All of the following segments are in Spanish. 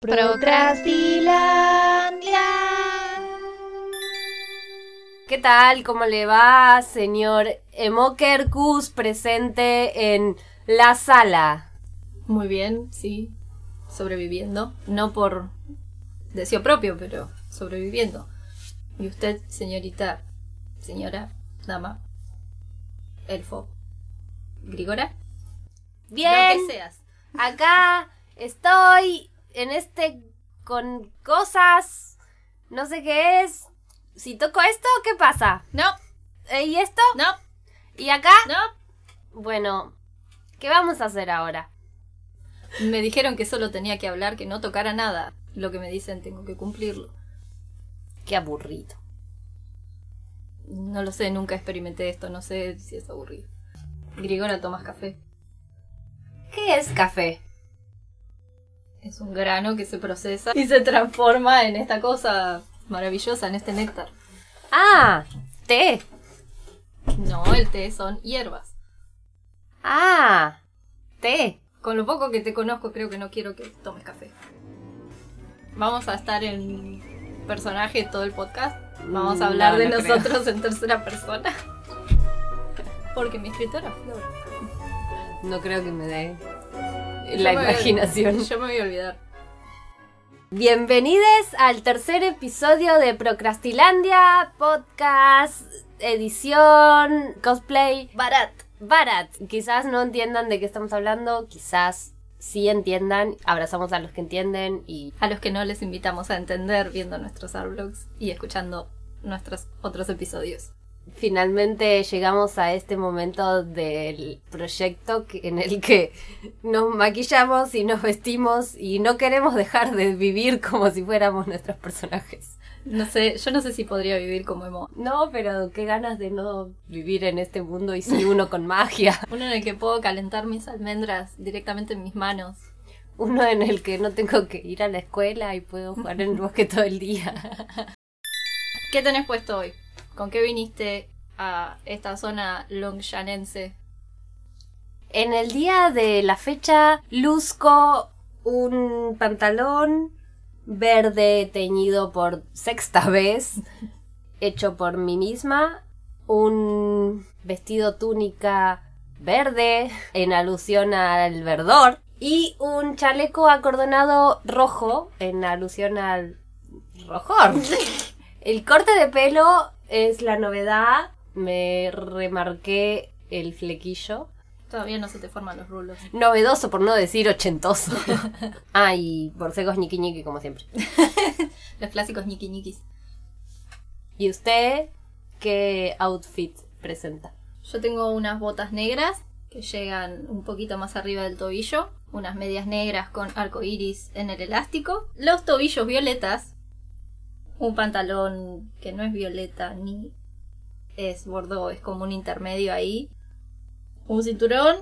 Procrastilandia. ¿Qué tal? ¿Cómo le va, señor Emokerkus presente en la sala? Muy bien, sí. Sobreviviendo. No por deseo propio, pero sobreviviendo. ¿Y usted, señorita, señora, dama, elfo, Grigora? Bien, Lo que seas. acá estoy en este con cosas, no sé qué es. Si toco esto, ¿qué pasa? No, Eh, ¿Y esto? no, ¿Y acá? no. Bueno, ¿qué vamos a hacer ahora? Me dijeron que solo tenía que hablar, que no tocara nada. Lo que me dicen tengo que cumplirlo. Qué aburrido. No lo sé, nunca experimenté esto, no sé si es aburrido. Grigora, ¿tomas café? ¿Qué es café? Es un grano que se procesa y se transforma en esta cosa maravillosa, en este néctar. Ah, té. No, el té son hierbas. Ah, té. Con lo poco que te conozco, creo que no quiero que tomes café. Vamos a estar en personaje todo el podcast. Vamos a Mm, hablar no, de creo. nosotros en tercera persona. Porque mi escritora Flor. No creo que me dé Yo la me imaginación. Yo me voy a olvidar. Bienvenidos al tercer episodio de Procrastilandia, podcast, edición, cosplay, barat, barat. Quizás no entiendan de qué estamos hablando, quizás sí entiendan, abrazamos a los que entienden y A los que no les invitamos a entender viendo nuestros arblogs y escuchando nuestros otros episodios. Finalmente llegamos a este momento del proyecto en el que nos maquillamos y nos vestimos y no queremos dejar de vivir como si fuéramos nuestros personajes. No sé, yo no sé si podría vivir como emo. No, pero qué ganas de no vivir en este mundo y sí uno con magia. Uno en el que puedo calentar mis almendras directamente en mis manos. Uno en el que no tengo que ir a la escuela y puedo jugar en el bosque todo el día. ¿Qué tenés puesto hoy? ¿Con qué viniste a esta zona longshanense? En el día de la fecha luzco un pantalón verde teñido por sexta vez, hecho por mí misma, un vestido túnica verde en alusión al verdor y un chaleco acordonado rojo en alusión al rojor. El corte de pelo es la novedad, me remarqué el flequillo. Todavía no se te forman los rulos. Novedoso, por no decir ochentoso. ah, y borcegos ñiqui ñiqui, como siempre. Los clásicos ñiqui ñiquis. ¿Y usted qué outfit presenta? Yo tengo unas botas negras que llegan un poquito más arriba del tobillo, unas medias negras con arco iris en el elástico, los tobillos violetas, un pantalón que no es violeta ni es bordó, es como un intermedio ahí, un cinturón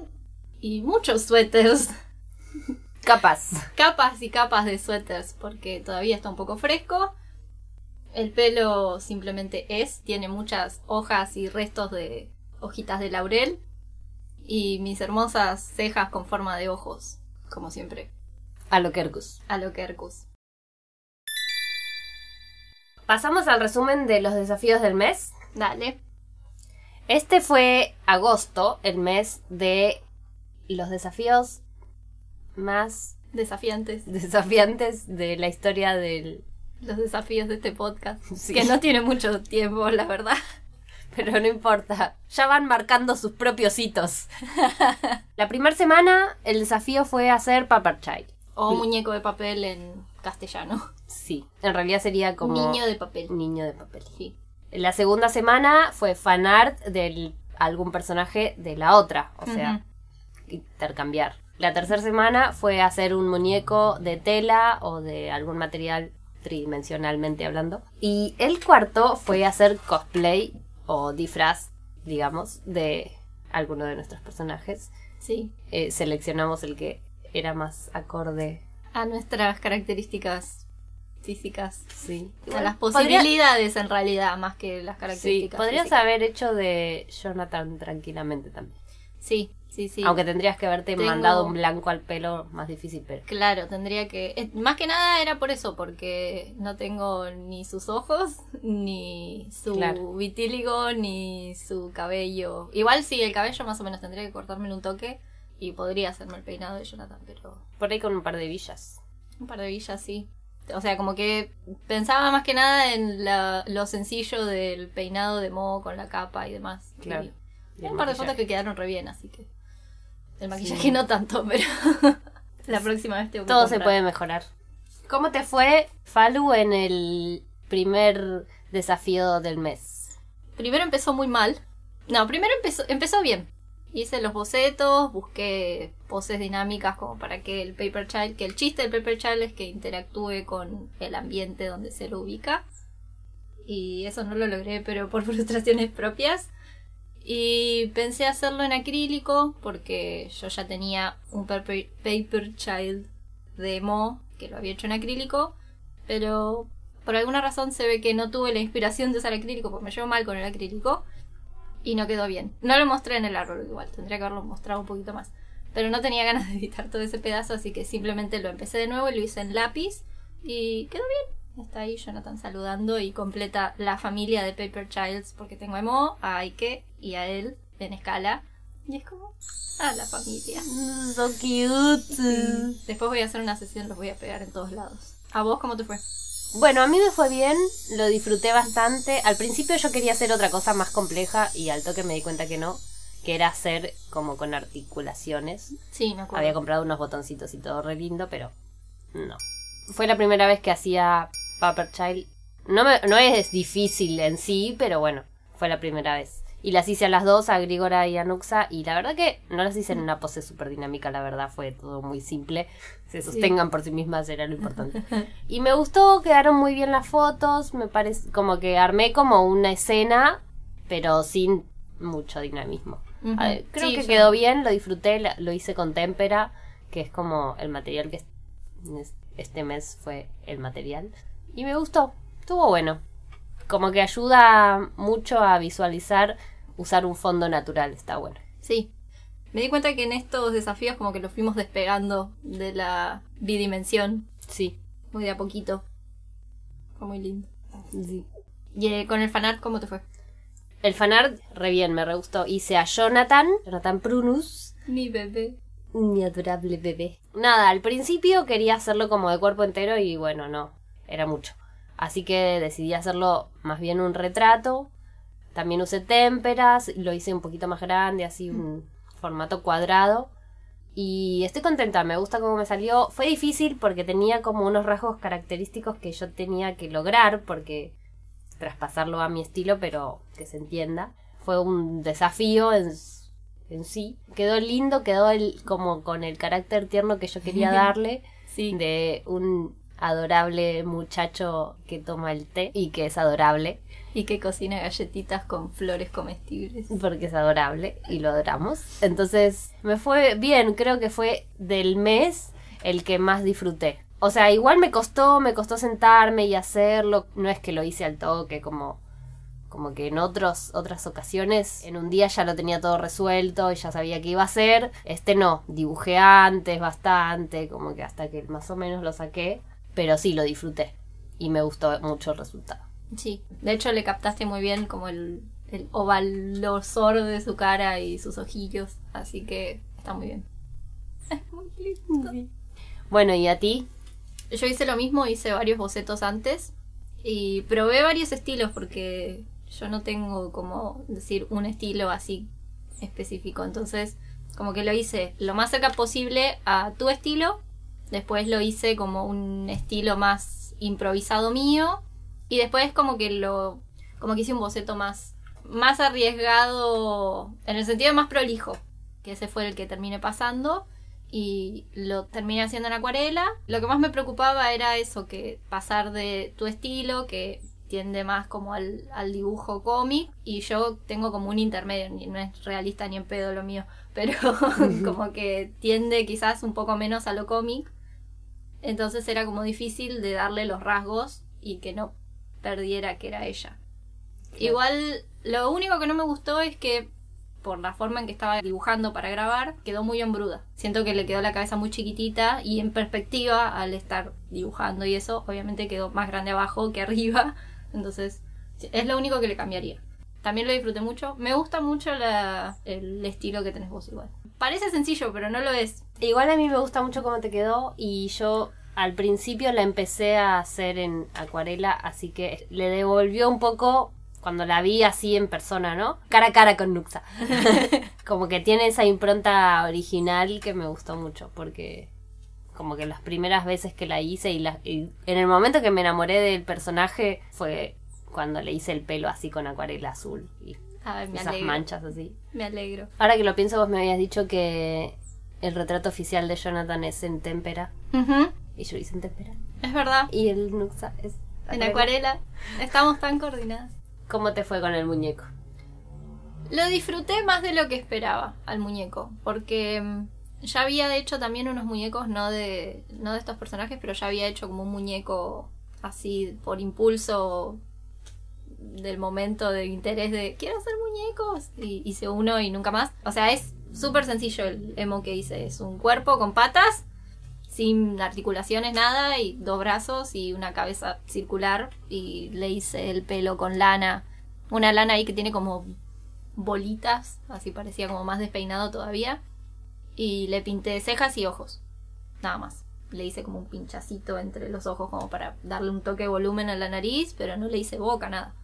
y muchos suéteres, Capaz. capas y capas de suéteres porque todavía está un poco fresco. El pelo simplemente es, tiene muchas hojas y restos de hojitas de laurel y mis hermosas cejas con forma de ojos, como siempre, A lo Kerkus. a lo Kerkus. Pasamos al resumen de los desafíos del mes. Dale. Este fue agosto, el mes de los desafíos más Desafiantes. desafiantes de la historia del... Los desafíos de este podcast. Sí. Que no tiene mucho tiempo, la verdad. Pero no importa, ya van marcando sus propios hitos. la primera semana el desafío fue hacer Paper Child. O muñeco de papel en castellano. Sí, en realidad sería como... Niño de papel. Niño de papel. Sí. La segunda semana fue fanart de algún personaje de la otra, o sea, intercambiar. La tercera semana fue hacer un muñeco de tela o de algún material tridimensionalmente hablando. Y el cuarto fue hacer cosplay o disfraz, digamos, de alguno de nuestros personajes. Sí. Eh, seleccionamos el que era más acorde. A nuestras características físicas. Sí. A las Podría- posibilidades en realidad, más que las Sí, características. podrías físicas. haber hecho de Jonathan tranquilamente también. Sí, Sí, sí. Aunque tendrías que haberte Tengo- mandado un blanco al pelo, más difícil, pero... Claro, tendría que... eh, Más que nada era por eso, porque no tengo ni sus ojos, ni su Claro. vitíligo, ni su cabello. Igual sí, el cabello más o menos tendría que cortármelo un toque y podría hacerme el peinado de Jonathan, pero Por ahí con un par de villas. un par de villas sí. O sea, como que pensaba más que nada en la- lo sencillo del peinado de Mo con la capa y demás. Claro. Y- Y hay el un par de fotos que quedaron re bien, así que... El maquillaje Sí. no tanto, pero la próxima vez tengo que Todo se puede mejorar. ¿Cómo te fue, Falu, en el primer desafío del mes? Primero empezó muy mal. No, primero empezó, empezó bien. Hice los bocetos, busqué poses dinámicas como para que el Paper Child, que el chiste del Paper Child es que interactúe con el ambiente donde se lo ubica. Y eso no lo logré, pero por frustraciones propias. Y pensé hacerlo en acrílico porque yo ya tenía un Paper, Child demo que lo había hecho en acrílico. Pero por alguna razón se ve que no tuve la inspiración de usar acrílico porque me llevo mal con el acrílico y no quedó bien. No lo mostré en el árbol igual, tendría que haberlo mostrado un poquito más. Pero no tenía ganas de editar todo ese pedazo, así que simplemente lo empecé de nuevo y lo hice en lápiz y quedó bien. Está ahí Jonathan saludando y completa la familia de Paper Childs porque tengo a Mo, a Aike y a él en escala. Y es como, ah, la familia. So cute. Después voy a hacer una sesión, los voy a pegar en todos lados. ¿A vos cómo te fue? Bueno, a mí me fue bien, lo disfruté bastante. Al principio yo quería hacer otra cosa más compleja y al toque me di cuenta que no, que era hacer como con articulaciones. Sí, me acuerdo. Había comprado unos botoncitos y todo re lindo, pero no. Fue la primera vez que hacía Paper Child. No, me- no es difícil en sí, pero bueno, fue la primera vez. Y las hice a las dos, a Grigora y a Nuxa, y la verdad que no las hice en una pose súper dinámica, la verdad fue todo muy simple. Se sostengan por sí mismas era lo importante. Y me gustó, quedaron muy bien las fotos, me parece como que armé como una escena, pero sin mucho dinamismo. Ujú. A ver, creo Sí, que yo- quedó bien, lo disfruté, lo hice con témpera, que es como el material que es- este mes fue el material. Y me gustó, estuvo bueno. Como que ayuda mucho a visualizar usar un fondo natural, está bueno. Sí. Me di cuenta que en estos desafíos como que los fuimos despegando de la bidimensión Sí, muy de a poquito. Fue muy lindo. sí. Y eh, con el fanart, ¿cómo te fue? El fanart, re bien, me re gustó. Hice a Jonathan, Jonathan Prunus, Mi bebé. mi adorable bebé. Nada, al principio quería hacerlo como de cuerpo entero y bueno, no, era mucho. Así que decidí hacerlo más bien un retrato. También usé témperas, lo hice un poquito más grande, así un formato cuadrado. Y estoy contenta, me gusta cómo me salió. Fue difícil porque tenía como unos rasgos característicos que yo tenía que lograr, porque traspasarlo a mi estilo, pero que se entienda. Fue un desafío en, en sí. Quedó lindo, quedó el, como con el carácter tierno que yo quería darle Sí. de un adorable muchacho que toma el té y que es adorable, Y que cocina galletitas con flores comestibles. porque es adorable y lo adoramos. Entonces me fue bien, creo que fue del mes el que más disfruté. O sea, igual me costó, me costó sentarme y hacerlo, no es que lo hice al toque como como que en otros otras ocasiones en un día ya lo tenía todo resuelto y ya sabía qué iba a hacer. Este no, dibujé antes bastante, como que hasta que más o menos lo saqué, pero sí lo disfruté y me gustó mucho el resultado. Sí. De hecho, le captaste muy bien como el, el ovalosor de su cara y sus ojillos. Así que está muy bien. Es muy lindo. Bueno, ¿y a ti? Yo hice lo mismo, hice varios bocetos antes y probé varios estilos porque yo no tengo como decir un estilo así específico. Entonces, como que lo hice lo más cerca posible a tu estilo. Después lo hice como un estilo más improvisado mío. Y después como que lo. como que hice un boceto más. más arriesgado. en el sentido más prolijo. Que ese fue el que terminé pasando y lo terminé haciendo en acuarela. Lo que más me preocupaba era eso, que pasar de tu estilo, que tiende más como al, al dibujo cómic, y yo tengo como un intermedio, ni- no es realista ni en pedo lo mío, pero como que tiende quizás un poco menos a lo cómic. Entonces era como difícil de darle los rasgos y que no perdiera que era ella. Igual, lo único que no me gustó es que por la forma en que estaba dibujando para grabar, quedó muy hombruda. Siento que le quedó la cabeza muy chiquitita y en perspectiva, al estar dibujando y eso, obviamente quedó más grande abajo que arriba. Entonces, es lo único que le cambiaría. También lo disfruté mucho. Me gusta mucho la- el estilo que tenés vos igual. Parece sencillo, pero no lo es. Igual a mí me gusta mucho cómo te quedó y yo al principio la empecé a hacer en acuarela, así que le devolvió un poco cuando la vi así en persona, ¿no? Cara a cara con Nuxa. como que tiene esa impronta original que me gustó mucho, porque como que las primeras veces que la hice y, la- y en el momento que me enamoré del personaje fue cuando le hice el pelo así con acuarela azul y Ay, esas alegro. manchas así. Me alegro. Ahora que lo pienso, vos me habías dicho que el retrato oficial de Jonathan es en témpera. Y yo hice en témpera. Es verdad. Y el Nuxa es. En acuarela. Estamos tan coordinadas. ¿Cómo te fue con el muñeco? Lo disfruté más de lo que esperaba al muñeco, porque mm, ya había hecho también unos muñecos, no de, no de estos personajes, pero ya había hecho como un muñeco así por impulso del momento de interés de quiero hacer muñecos y hice uno y nunca más. O sea, es súper sencillo el emo que hice. Es un cuerpo con patas, sin articulaciones, nada, y dos brazos y una cabeza circular. Y le hice el pelo con lana. Una lana ahí que tiene como bolitas, así parecía como más despeinado todavía. Y le pinté cejas y ojos. Nada más. Le hice como un pinchacito entre los ojos como para darle un toque de volumen a la nariz, pero no le hice boca, nada.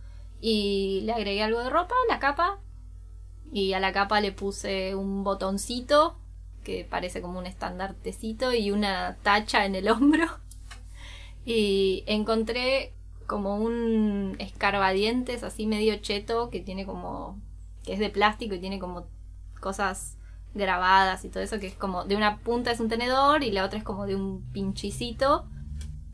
Y le agregué algo de ropa, la capa. Y a la capa le puse un botoncito que parece como un estandartecito y una tacha en el hombro. Y encontré como un escarbadientes así medio cheto que tiene como que es de plástico y tiene como cosas grabadas y todo eso que es como de una punta es un tenedor y la otra es como de un pinchicito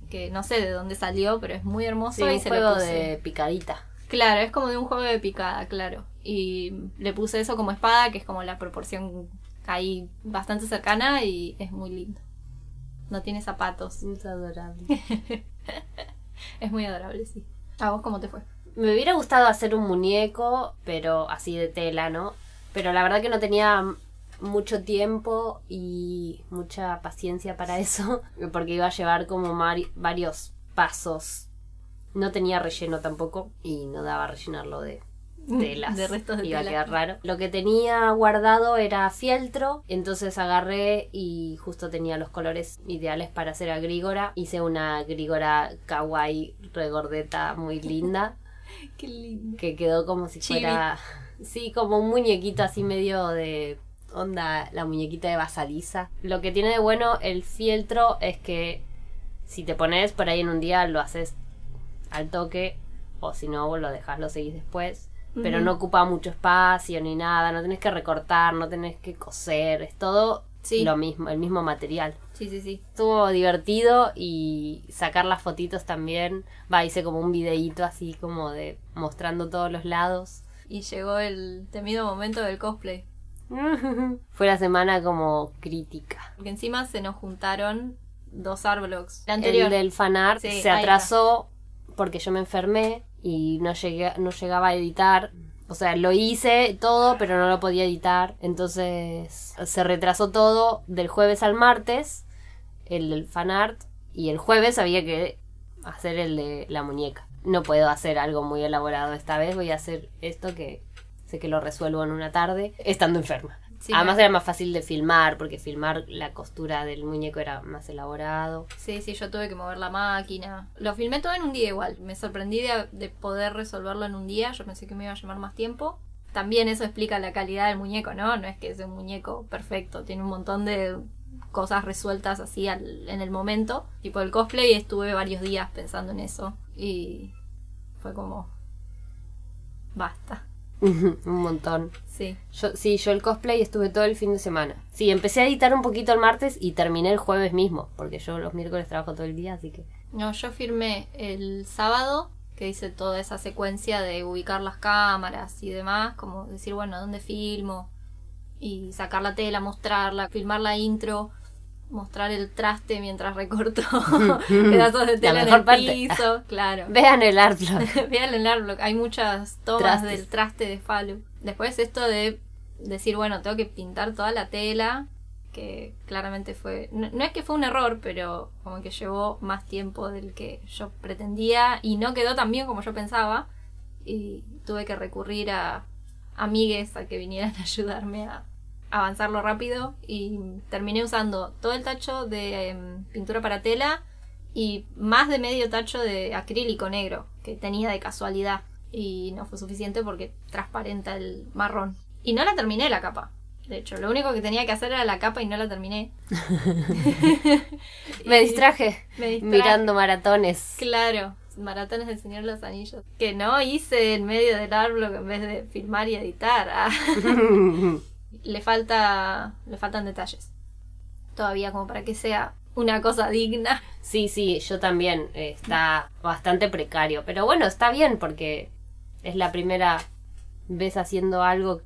que no sé de dónde salió pero es muy hermoso Sí, y un se juego lo puse. de picadita. Claro, es como de un juego de picada, claro. Y le puse eso como espada, que es como la proporción ahí bastante cercana y es muy lindo. No tiene zapatos. Es adorable. Es muy adorable, sí. ¿A vos cómo te fue? Me hubiera gustado hacer un muñeco, pero así de tela, ¿no? Pero la verdad que no tenía mucho tiempo y mucha paciencia para eso, porque iba a llevar como varios pasos. No tenía relleno tampoco y no daba a rellenarlo de telas. De restos de Iba tela. a quedar raro. Lo que tenía guardado era fieltro, entonces agarré y justo tenía los colores ideales para hacer agrígora. Hice una agrígora kawaii regordeta muy linda Qué lindo. que quedó como si Chibi. fuera sí como un muñequito así medio de onda la muñequita de basaliza lo que tiene de bueno el fieltro es que si te pones por ahí en un día lo haces al toque o si no lo dejas lo seguís después pero no ocupa mucho espacio ni nada no tenés que recortar no tenés que coser es todo Sí. lo mismo el mismo material Sí, sí, sí. Estuvo divertido y sacar las fotitos también. Va, hice como un videíto así como de mostrando todos los lados. Y llegó el temido momento del cosplay. Fue la semana como crítica. Porque encima se nos juntaron dos Arblogs. La anterior. El del fanart Sí, se atrasó porque yo me enfermé y no llegué, no llegaba a editar. O sea, lo hice todo, pero no lo podía editar. Entonces se retrasó todo del jueves al martes, el del fanart, y el jueves había que hacer el de la muñeca. No puedo hacer algo muy elaborado esta vez, voy a hacer esto que sé que lo resuelvo en una tarde, estando enferma. Sí, Además era más fácil de filmar, porque filmar la costura del muñeco era más elaborado. Sí, sí, yo tuve que mover la máquina. Lo filmé todo en un día igual. Me sorprendí de, de poder resolverlo en un día. Yo pensé que me iba a llevar más tiempo. También eso explica la calidad del muñeco, ¿no? No es que es un muñeco perfecto. Tiene un montón de cosas resueltas así al- en el momento. Tipo el cosplay estuve varios días pensando en eso. Y fue como... Basta. Un montón. Sí. Yo, sí, yo el cosplay estuve todo el fin de semana. Sí, empecé a editar un poquito el martes y terminé el jueves mismo, porque yo los miércoles trabajo todo el día, así que... No, yo firmé el sábado, que hice toda esa secuencia de ubicar las cámaras y demás, como decir, bueno, ¿dónde filmo? Y sacar la tela, mostrarla, filmar la intro, mostrar el traste mientras recorto pedazos de tela en el parte. piso, claro. Vean el artblog. Vean el artwork, hay muchas tomas Trastes. del traste de Falu. Después esto de decir, bueno, tengo que pintar toda la tela, que claramente fue, no, no es que fue un error, pero como que llevó más tiempo del que yo pretendía y no quedó tan bien como yo pensaba y tuve que recurrir a amigues a que vinieran a ayudarme a avanzarlo rápido y terminé usando todo el tacho de em, pintura para tela y más de medio tacho de acrílico negro que tenía de casualidad y no fue suficiente porque transparenta el marrón. Y no la terminé la capa. De hecho, lo único que tenía que hacer era la capa y no la terminé. Me distraje me distraje. mirando maratones. Claro, maratones del Señor de los Anillos. Que no hice en medio del árbol en vez de filmar y editar. Le falta. le faltan detalles. Todavía como para que sea una cosa digna. Sí, sí, yo también. eh, Está bastante precario. Pero bueno, está bien porque es la primera vez haciendo algo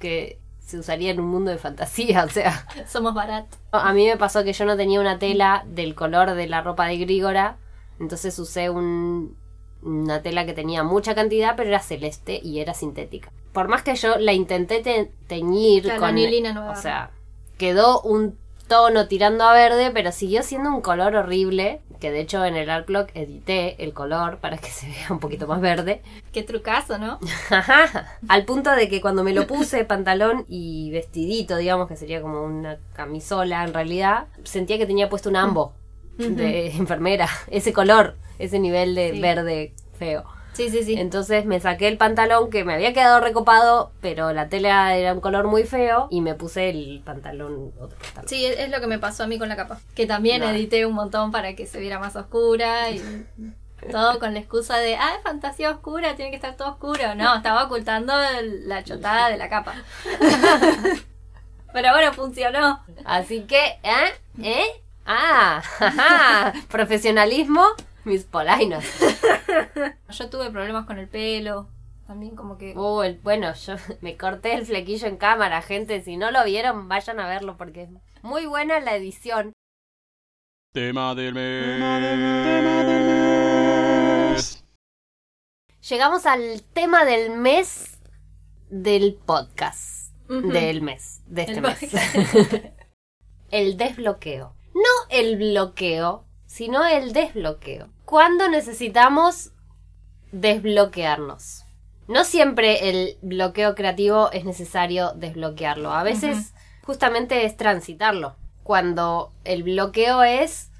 que se usaría en un mundo de fantasía. O sea, Somos baratos. a mí me pasó que yo no tenía una tela del color de la ropa de Grígora. Entonces usé un- una tela que tenía mucha cantidad, pero era celeste y era sintética. Por más que yo la intenté te- teñir Claro, con. anilina nueva. O sea, quedó un tono tirando a verde, pero siguió siendo un color horrible. Que de hecho en el Art Clock edité el color para que se vea un poquito más verde. Qué trucazo, ¿no? Al punto de que cuando me lo puse, pantalón y vestidito, digamos que sería como una camisola en realidad, sentía que tenía puesto un ambo de enfermera. Ese color, ese nivel de Sí. verde feo. Sí, sí, sí. Entonces me saqué el pantalón que me había quedado recopado, pero la tela era un color muy feo y me puse el pantalón, otro pantalón. Sí, es lo que me pasó a mí con la capa. Que también edité un montón para que se viera más oscura y todo con la excusa de, ah, es fantasía oscura, tiene que estar todo oscuro. No, estaba ocultando la chotada de la capa. Pero bueno, funcionó. Así que, ¿eh? ¿Eh? Ah, ajá. profesionalismo, mis polainos. Yo tuve problemas con el pelo. También como que... Uh, el- bueno, yo me corté el flequillo en cámara, gente. Si no lo vieron, vayan a verlo porque es muy buena la edición. Tema del mes. Llegamos al tema del mes del podcast. Del mes, de este El mes. el desbloqueo. No el bloqueo, sino el desbloqueo. ¿Cuándo necesitamos desbloquearnos? No siempre el bloqueo creativo es necesario desbloquearlo. A veces justamente es transitarlo. Cuando el bloqueo es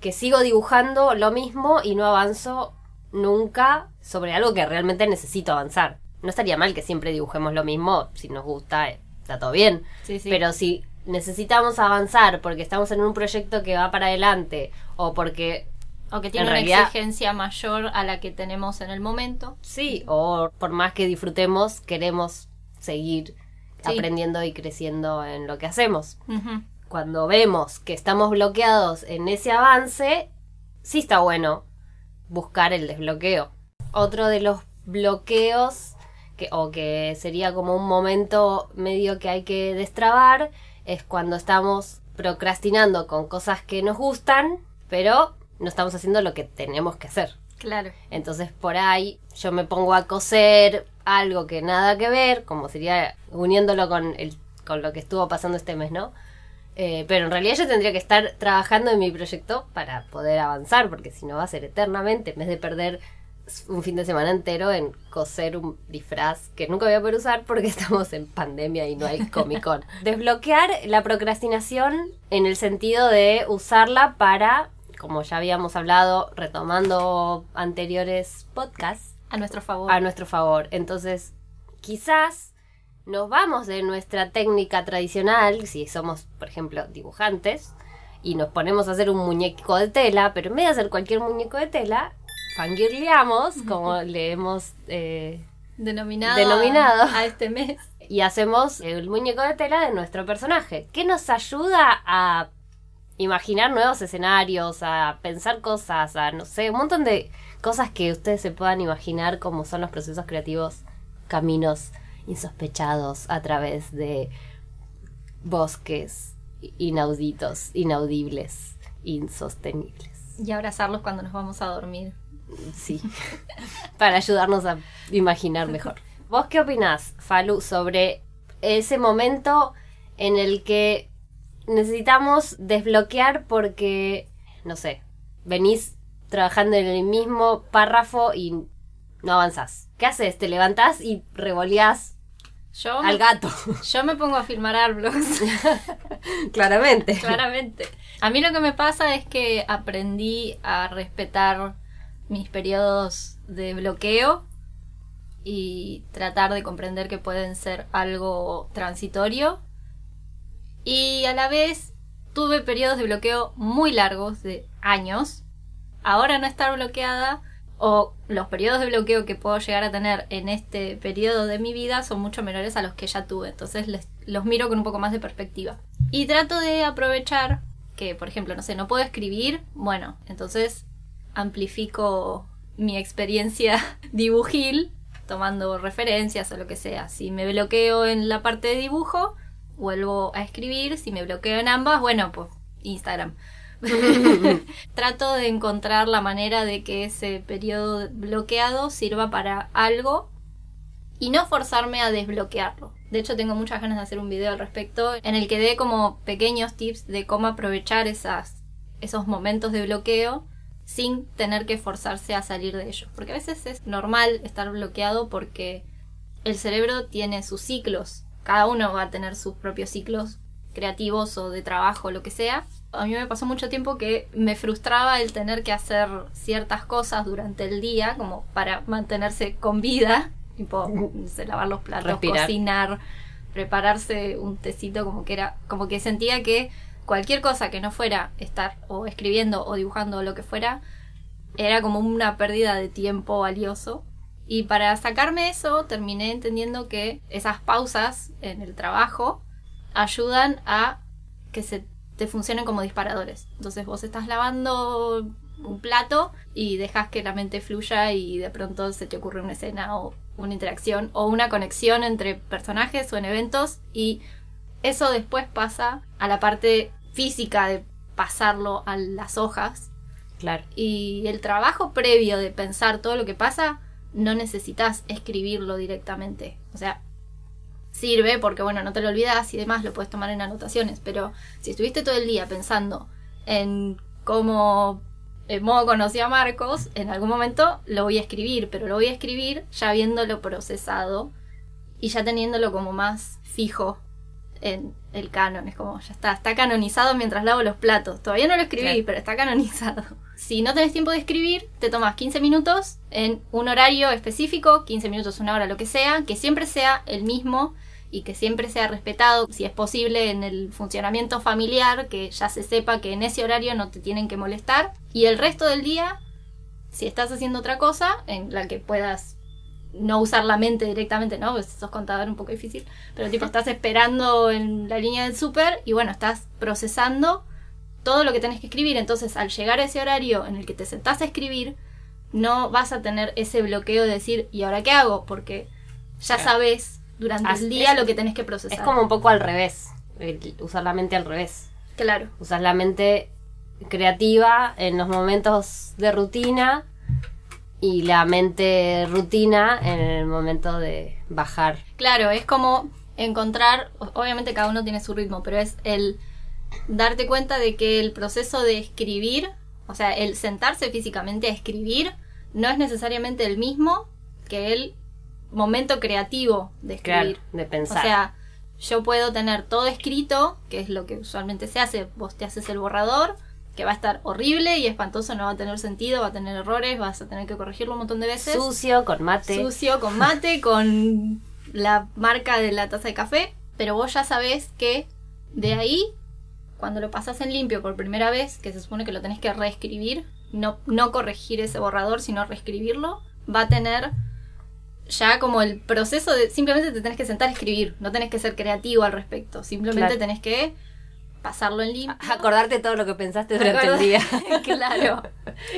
que sigo dibujando lo mismo y no avanzo nunca sobre algo que realmente necesito avanzar. No estaría mal que siempre dibujemos lo mismo, si nos gusta, eh, está todo bien. Sí, sí. Pero si necesitamos avanzar porque estamos en un proyecto que va para adelante o porque O que tiene En una realidad- exigencia mayor a la que tenemos en el momento. sí, o por más que disfrutemos, queremos seguir Sí. aprendiendo y creciendo en lo que hacemos. Cuando vemos que estamos bloqueados en ese avance, sí está bueno buscar el desbloqueo. Otro de los bloqueos, que, o que sería como un momento medio que hay que destrabar, es cuando estamos procrastinando con cosas que nos gustan, pero no estamos haciendo lo que tenemos que hacer. Claro. Entonces por ahí yo me pongo a coser algo que nada que ver, como sería uniéndolo con, el, con lo que estuvo pasando este mes, ¿no? Eh, pero en realidad yo tendría que estar trabajando en mi proyecto para poder avanzar, porque si no va a ser eternamente, en vez de perder un fin de semana entero en coser un disfraz que nunca voy a poder usar porque estamos en pandemia y no hay Comic Con. Desbloquear la procrastinación en el sentido de usarla para, como ya habíamos hablado, retomando anteriores podcasts, A nuestro favor. a nuestro favor. Entonces, quizás nos vamos de nuestra técnica tradicional, si somos, por ejemplo, dibujantes, y nos ponemos a hacer un muñeco de tela, pero en vez de hacer cualquier muñeco de tela, fangirleamos, como le hemos... eh, denominado, Denominado. A, este mes. y hacemos el muñeco de tela de nuestro personaje, que nos ayuda a imaginar nuevos escenarios, a pensar cosas, a no sé, un montón de cosas que ustedes se puedan imaginar como son los procesos creativos, caminos insospechados a través de bosques inauditos, inaudibles, insostenibles. Y abrazarlos cuando nos vamos a dormir. Sí, para ayudarnos a imaginar mejor. ¿Vos qué opinás, Falu, sobre ese momento en el que necesitamos desbloquear porque, no sé, venís trabajando en el mismo párrafo y no avanzás. ¿Qué haces? Te levantás y revoleás Yo, al gato. yo me pongo a filmar árboles. Claramente. Claramente. A mí lo que me pasa es que aprendí a respetar mis periodos de bloqueo y tratar de comprender que pueden ser algo transitorio. Y a la vez tuve periodos de bloqueo muy largos, de años. Ahora no estar bloqueada o los periodos de bloqueo que puedo llegar a tener en este periodo de mi vida son mucho menores a los que ya tuve. Entonces los miro con un poco más de perspectiva. Y trato de aprovechar que, por ejemplo, no sé, no puedo escribir. Bueno, entonces amplifico mi experiencia dibujil tomando referencias o lo que sea. Si me bloqueo en la parte de dibujo, vuelvo a escribir. Si me bloqueo en ambas, bueno, pues Instagram. Trato de encontrar la manera de que ese periodo bloqueado sirva para algo y no forzarme a desbloquearlo. De hecho, tengo muchas ganas de hacer un video al respecto en el que dé como pequeños tips de cómo aprovechar esas, esos momentos de bloqueo sin tener que forzarse a salir de ellos. Porque a veces es normal estar bloqueado porque el cerebro tiene sus ciclos. Cada uno va a tener sus propios ciclos creativos o de trabajo, lo que sea. A mí me pasó mucho tiempo que me frustraba el tener que hacer ciertas cosas durante el día como para mantenerse con vida, tipo no sé, lavar los platos, Respirar. cocinar, prepararse un tecito, como que era, como que sentía que cualquier cosa que no fuera estar o escribiendo o dibujando o lo que fuera, era como una pérdida de tiempo valioso. Y para sacarme eso, terminé entendiendo que esas pausas en el trabajo ayudan a que se te funcionen como disparadores. Entonces vos estás lavando un plato y dejas que la mente fluya y de pronto se te ocurre una escena o una interacción o una conexión entre personajes o en eventos y eso después pasa a la parte física de pasarlo a las hojas Claro. y el trabajo previo de pensar todo lo que pasa, no necesitas escribirlo directamente. O sea, sirve porque, bueno, no te lo olvidas y demás, lo puedes tomar en anotaciones. Pero si estuviste todo el día pensando en cómo eh, Mo conoció a Marcos, en algún momento lo voy a escribir, pero lo voy a escribir ya habiéndolo procesado y ya teniéndolo como más fijo en el canon. Es como, ya está, está canonizado mientras lavo los platos. Todavía no lo escribí, Claro. pero está canonizado. Si no tenés tiempo de escribir, te tomas 15 minutos en un horario específico, 15 minutos, una hora, lo que sea, que siempre sea el mismo y que siempre sea respetado, si es posible, en el funcionamiento familiar, que ya se sepa que en ese horario no te tienen que molestar. Y el resto del día, si estás haciendo otra cosa, en la que puedas no usar la mente directamente, ¿no? Pues sos contador un poco difícil, pero tipo estás esperando en la línea del súper y bueno, estás procesando todo lo que tenés que escribir, entonces al llegar a ese horario en el que te sentás a escribir, no vas a tener ese bloqueo de decir, ¿y ahora qué hago? Porque ya Claro. sabes durante As- el día es- lo que tenés que procesar. Es como un poco al revés. usar la mente al revés. Claro. Usas la mente creativa en los momentos de rutina y la mente rutina en el momento de bajar. Claro, es como encontrar, o- obviamente cada uno tiene su ritmo, pero es el darte cuenta de que el proceso de escribir, o sea, el sentarse físicamente a escribir, no es necesariamente el mismo que el momento creativo de Claro, escribir. de O pensar. sea, yo puedo tener todo escrito, que es lo que usualmente se hace, vos te haces el borrador, que va a estar horrible y espantoso, no va a tener sentido, va a tener errores, vas a tener que corregirlo un montón de veces Sucio, con mate. sucio, con mate, con la marca de la taza de café, pero vos ya sabés que de ahí, cuando lo pasas en limpio por primera vez, que se supone que lo tenés que reescribir, no, no corregir ese borrador, sino reescribirlo, va a tener ya como el proceso de simplemente te tenés que sentar a escribir, no tenés que ser creativo al respecto, simplemente Claro. tenés que pasarlo en limpio. Acordarte todo lo que pensaste durante el día. claro.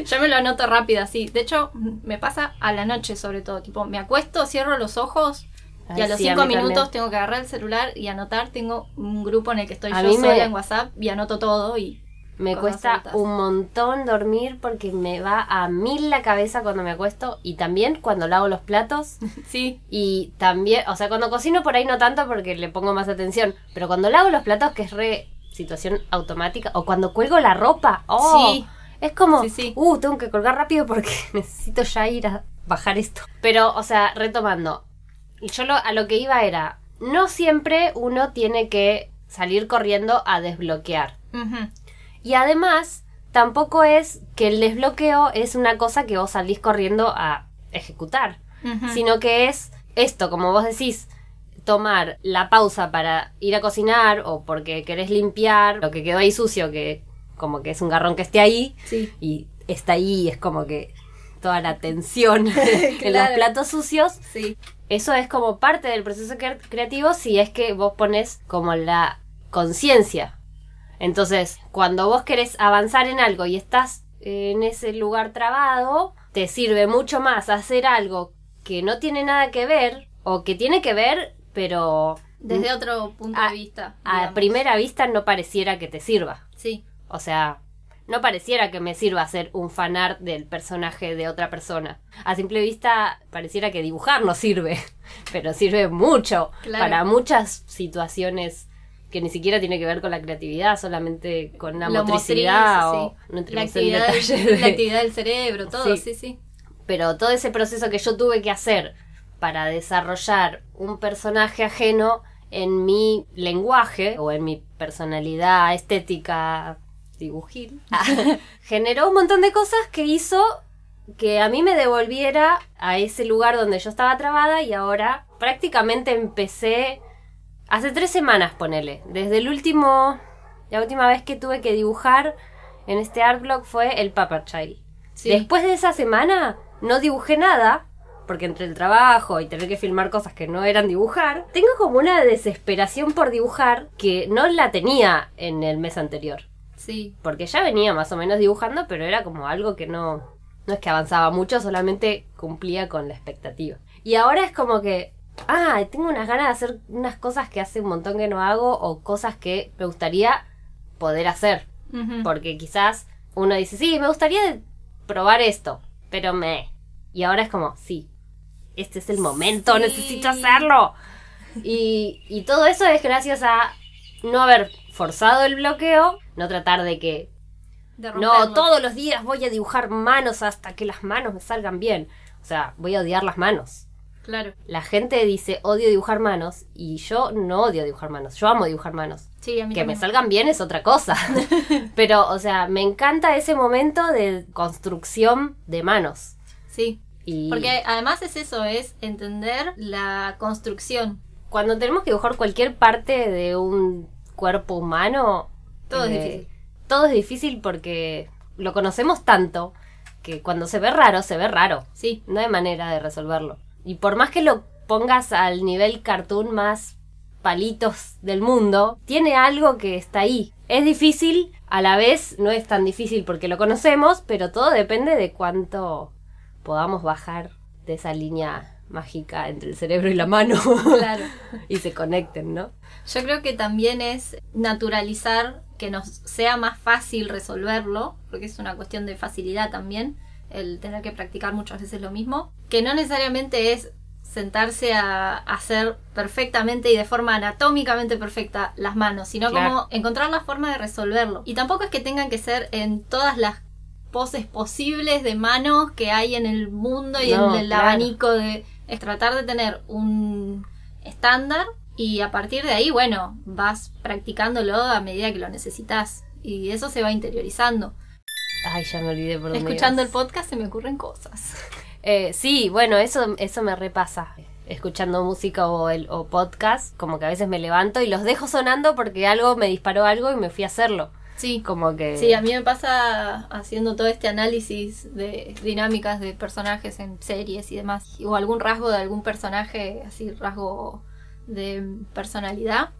Yo me lo anoto rápido así. De hecho, me pasa a la noche sobre todo. Tipo, me acuesto, cierro los ojos y a los sí, cinco minutos también. tengo que agarrar el celular y anotar. Tengo un grupo en el que estoy A yo me- sola en WhatsApp y anoto todo y Me cuesta un montón dormir porque me va a mil la cabeza cuando me acuesto y también cuando lavo los platos. Sí, Y también, o sea, cuando cocino por ahí no tanto porque le pongo más atención, pero cuando lavo los platos, que es re situación automática, o cuando cuelgo la ropa, oh, Sí. es como, Sí, sí. uh, tengo que colgar rápido porque necesito ya ir a bajar esto. Pero, o sea, retomando, yo lo, a lo que iba era, no siempre uno tiene que salir corriendo a desbloquear. Y además, tampoco es que el desbloqueo es una cosa que vos salís corriendo a ejecutar sino que es esto, como vos decís, tomar la pausa para ir a cocinar o porque querés limpiar lo que quedó ahí sucio, que como que es un garrón que esté ahí Sí. y está ahí, es como que toda la tensión en los Claro. platos sucios. Sí. Eso es como parte del proceso cre- creativo si es que vos pones como la conciencia. Entonces, cuando vos querés avanzar en algo y estás en ese lugar trabado, te sirve mucho más hacer algo que no tiene nada que ver o que tiene que ver, pero Desde otro punto A- de vista. a primera vista no pareciera que te sirva. Sí. O sea, no pareciera que me sirva hacer un fanart del personaje de otra persona. A simple vista pareciera que dibujar no sirve, pero sirve mucho Claro. para muchas situaciones que ni siquiera tiene que ver con la creatividad, solamente con la motricidad motriz, o sí. no la en actividad, de- la actividad del cerebro, todo, Sí. sí, sí. pero todo ese proceso que yo tuve que hacer para desarrollar un personaje ajeno en mi lenguaje o en mi personalidad estética dibujil generó un montón de cosas que hizo que a mí me devolviera a ese lugar donde yo estaba trabada y ahora prácticamente empecé hace tres semanas ponele desde el último la última vez que tuve que dibujar en este art blog fue el Paper Child Sí. Después de esa semana no dibujé nada, porque entre el trabajo y tener que filmar cosas que no eran dibujar, tengo como una desesperación por dibujar que no la tenía en el mes anterior. Sí. Porque ya venía más o menos dibujando, pero era como algo que no, no es que avanzaba mucho, solamente cumplía con la expectativa. Y ahora es como que, ah, tengo unas ganas de hacer unas cosas que hace un montón que no hago o cosas que me gustaría poder hacer. Porque quizás uno dice, sí, me gustaría probar esto, pero me... Y ahora es como, sí, este es el momento, Sí. necesito hacerlo. Y, y todo eso es gracias a no haber forzado el bloqueo, no tratar de que, no, todos los días voy a dibujar manos hasta que las manos me salgan bien. O sea, voy a odiar las manos. Claro. La gente dice odio dibujar manos y yo no odio dibujar manos, yo amo dibujar manos. Sí, a mí Que me salgan bien es otra cosa. Pero, o sea, me encanta ese momento de construcción de manos. Sí. Y Porque además es eso, es entender la construcción. cuando tenemos que dibujar cualquier parte de un cuerpo humano, Todo es eh, difícil. Todo es difícil porque lo conocemos tanto que cuando se ve raro, se ve raro. Sí. No hay manera de resolverlo. Y por más que lo pongas al nivel cartoon más palitos del mundo, tiene algo que está ahí. Es difícil, a la vez no es tan difícil porque lo conocemos, pero todo depende de cuánto podamos bajar de esa línea mágica entre el cerebro y la mano Claro. y se conecten, ¿no? Yo creo que también es naturalizar que nos sea más fácil resolverlo, porque es una cuestión de facilidad también, el tener que practicar muchas veces lo mismo, que no necesariamente es sentarse a hacer perfectamente y de forma anatómicamente perfecta las manos, sino Claro. como encontrar la forma de resolverlo. Y tampoco es que tengan que ser en todas las poses posibles de manos que hay en el mundo y No, en el claro. abanico de... Es tratar de tener un estándar y a partir de ahí, bueno, vas practicándolo a medida que lo necesitas y eso se va interiorizando. Ay, ya me olvidé por dónde Escuchando el podcast se me ocurren cosas. Eh, sí, bueno, eso, eso me repasa. Escuchando música o, el, o podcast, como que a veces me levanto y los dejo sonando porque algo me disparó algo y me fui a hacerlo. Sí, Como que... sí, a mí me pasa haciendo todo este análisis de dinámicas de personajes en series y demás, o algún rasgo de algún personaje, así rasgo de personalidad,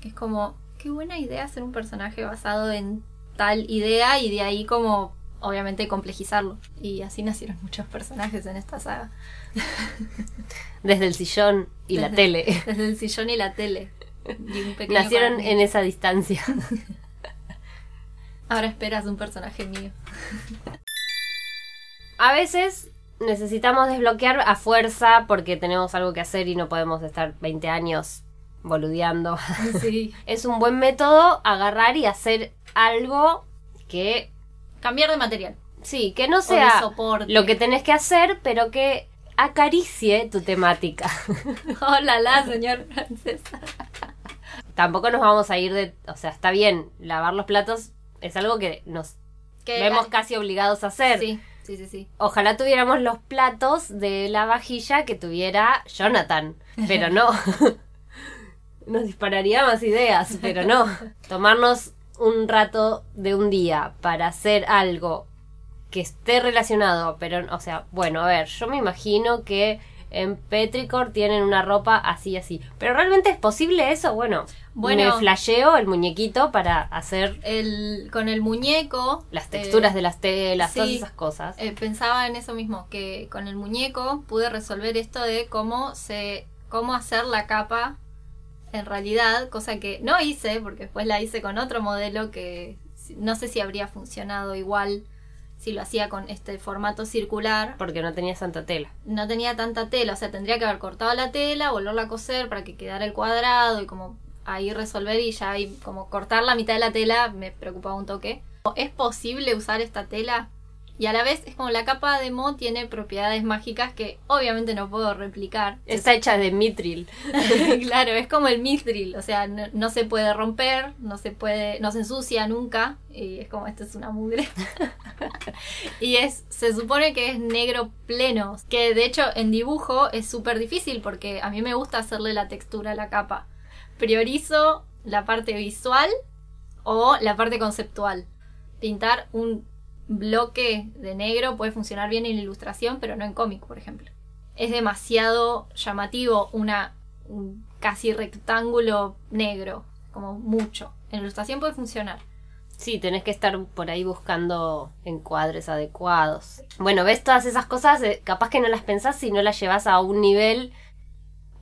que es como, qué buena idea hacer un personaje basado en tal idea y de ahí como obviamente complejizarlo. Y así nacieron muchos personajes en esta saga. Desde el sillón y la tele. Desde el sillón y la tele. Y un pequeño Nacieron en esa distancia. Ahora esperas un personaje mío. A veces necesitamos desbloquear a fuerza porque tenemos algo que hacer y no podemos estar 20 años boludeando. Sí. es un buen método agarrar y hacer algo que Cambiar de material. sí, que no sea lo que tenés que hacer, pero que acaricie tu temática. Hola, la señor francesa. Tampoco nos vamos a ir de, o sea, está bien, lavar los platos es algo que nos Que- vemos casi obligados a hacer. Sí, sí, sí, sí. Ojalá tuviéramos los platos de la vajilla que tuviera Jonathan, pero no. Nos dispararía más ideas, pero no. Tomarnos un rato de un día para hacer algo que esté relacionado, pero, o sea, bueno, a ver, yo me imagino que en Petrichor tienen una ropa así, así. Pero realmente es posible eso, bueno. Bueno. me flasheo el muñequito para hacer El, con el muñeco. las texturas eh, de las telas, todas esas cosas. eh, pensaba en eso mismo, que con el muñeco pude resolver esto de cómo se. cómo hacer la capa en realidad, cosa que no hice, porque después la hice con otro modelo que no sé si habría funcionado igual si lo hacía con este formato circular. Porque no tenía santa tela. no tenía tanta tela, o sea, tendría que haber cortado la tela, volverla a coser para que quedara el cuadrado y como ahí resolver y ya ahí como cortar la mitad de la tela me preocupaba un toque. ¿Es posible usar esta tela? Y a la vez es como la capa de Mo tiene propiedades mágicas que obviamente no puedo replicar. Está hecha de mitril. claro, es como el mithril, o sea, no, no se puede romper, no se puede, no se ensucia nunca, y es como esto es una mugre. y es, se supone que es negro pleno, que de hecho en dibujo es súper difícil porque a mí me gusta hacerle la textura a la capa. Priorizo la parte visual o la parte conceptual. Pintar un bloque de negro puede funcionar bien en ilustración, pero no en cómic, por ejemplo es demasiado llamativo una un casi rectángulo negro, como mucho. En ilustración puede funcionar. Sí, tenés que estar por ahí buscando encuadres adecuados. Bueno, ves todas esas cosas, eh, capaz que no las pensás si no las llevas a un nivel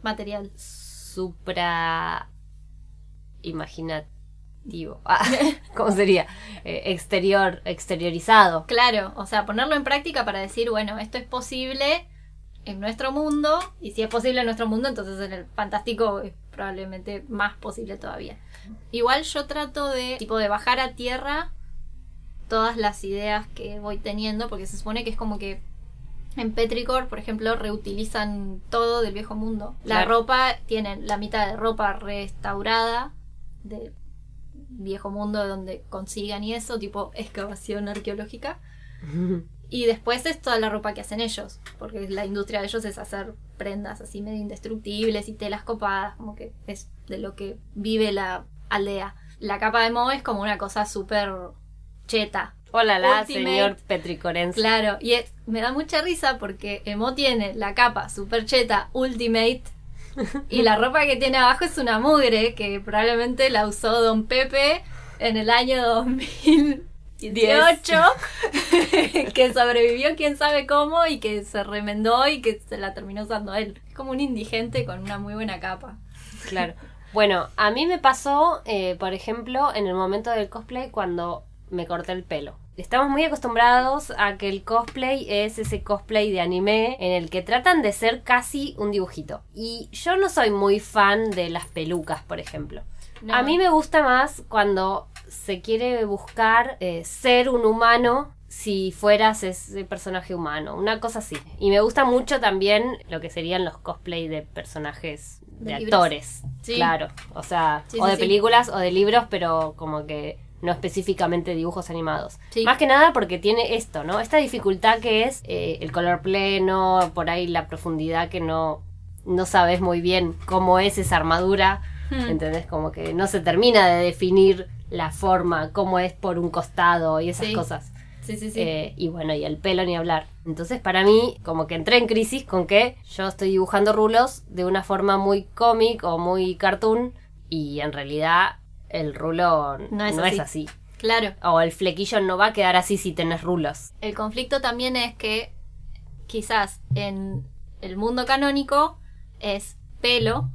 Material. supra imaginativo. Ah, ¿Cómo sería? Eh, exterior, exteriorizado. Claro, o sea, ponerlo en práctica para decir, bueno, esto es posible en nuestro mundo, y si es posible en nuestro mundo, entonces en el fantástico es probablemente más posible todavía. Igual yo trato de, tipo, de bajar a tierra todas las ideas que voy teniendo, porque se supone que es como que en Petrichor, por ejemplo, reutilizan todo del viejo mundo. La Claro. ropa, tienen la mitad de ropa restaurada del viejo mundo donde consigan y eso, tipo excavación arqueológica. Y después es toda la ropa que hacen ellos, porque la industria de ellos es hacer prendas así medio indestructibles y telas copadas, como que es de lo que vive la aldea. La capa de Mo es como una cosa súper cheta. Hola, la Ultimate. señor Petricorense. Claro, y es- me da mucha risa porque Emo tiene la capa super cheta Ultimate y la ropa que tiene abajo es una mugre que probablemente la usó Don Pepe en el año 2018 que sobrevivió quién sabe cómo y que se remendó y que se la terminó usando él. Es como un indigente con una muy buena capa. Claro. Bueno, a mí me pasó, eh, por ejemplo, en el momento del cosplay cuando me corté el pelo. Estamos muy acostumbrados a que el cosplay es ese cosplay de anime en el que tratan de ser casi un dibujito. Y yo no soy muy fan de las pelucas, por ejemplo. No. A mí me gusta más cuando se quiere buscar eh, ser un humano si fueras ese personaje humano, una cosa así. Y me gusta mucho también lo que serían los cosplay de personajes de, actores. Sí. Claro, o sea, Sí, o sí, de películas o de libros, pero como que no específicamente dibujos animados. Sí. Más que nada porque tiene esto, ¿no? Esta dificultad que es eh, el color pleno, por ahí la profundidad que no, no sabes muy bien cómo es esa armadura. Hmm. ¿Entendés? Como que no se termina de definir la forma, cómo es por un costado y esas Sí. cosas. Sí, sí, sí. Eh, y bueno, y el pelo ni hablar. Entonces, para mí, como que entré en crisis con que yo estoy dibujando rulos de una forma muy cómic o muy cartoon y en realidad el rulo No es no así. es así. Claro. O el flequillo no va a quedar así si tenés rulos. El conflicto también es que quizás en el mundo canónico es pelo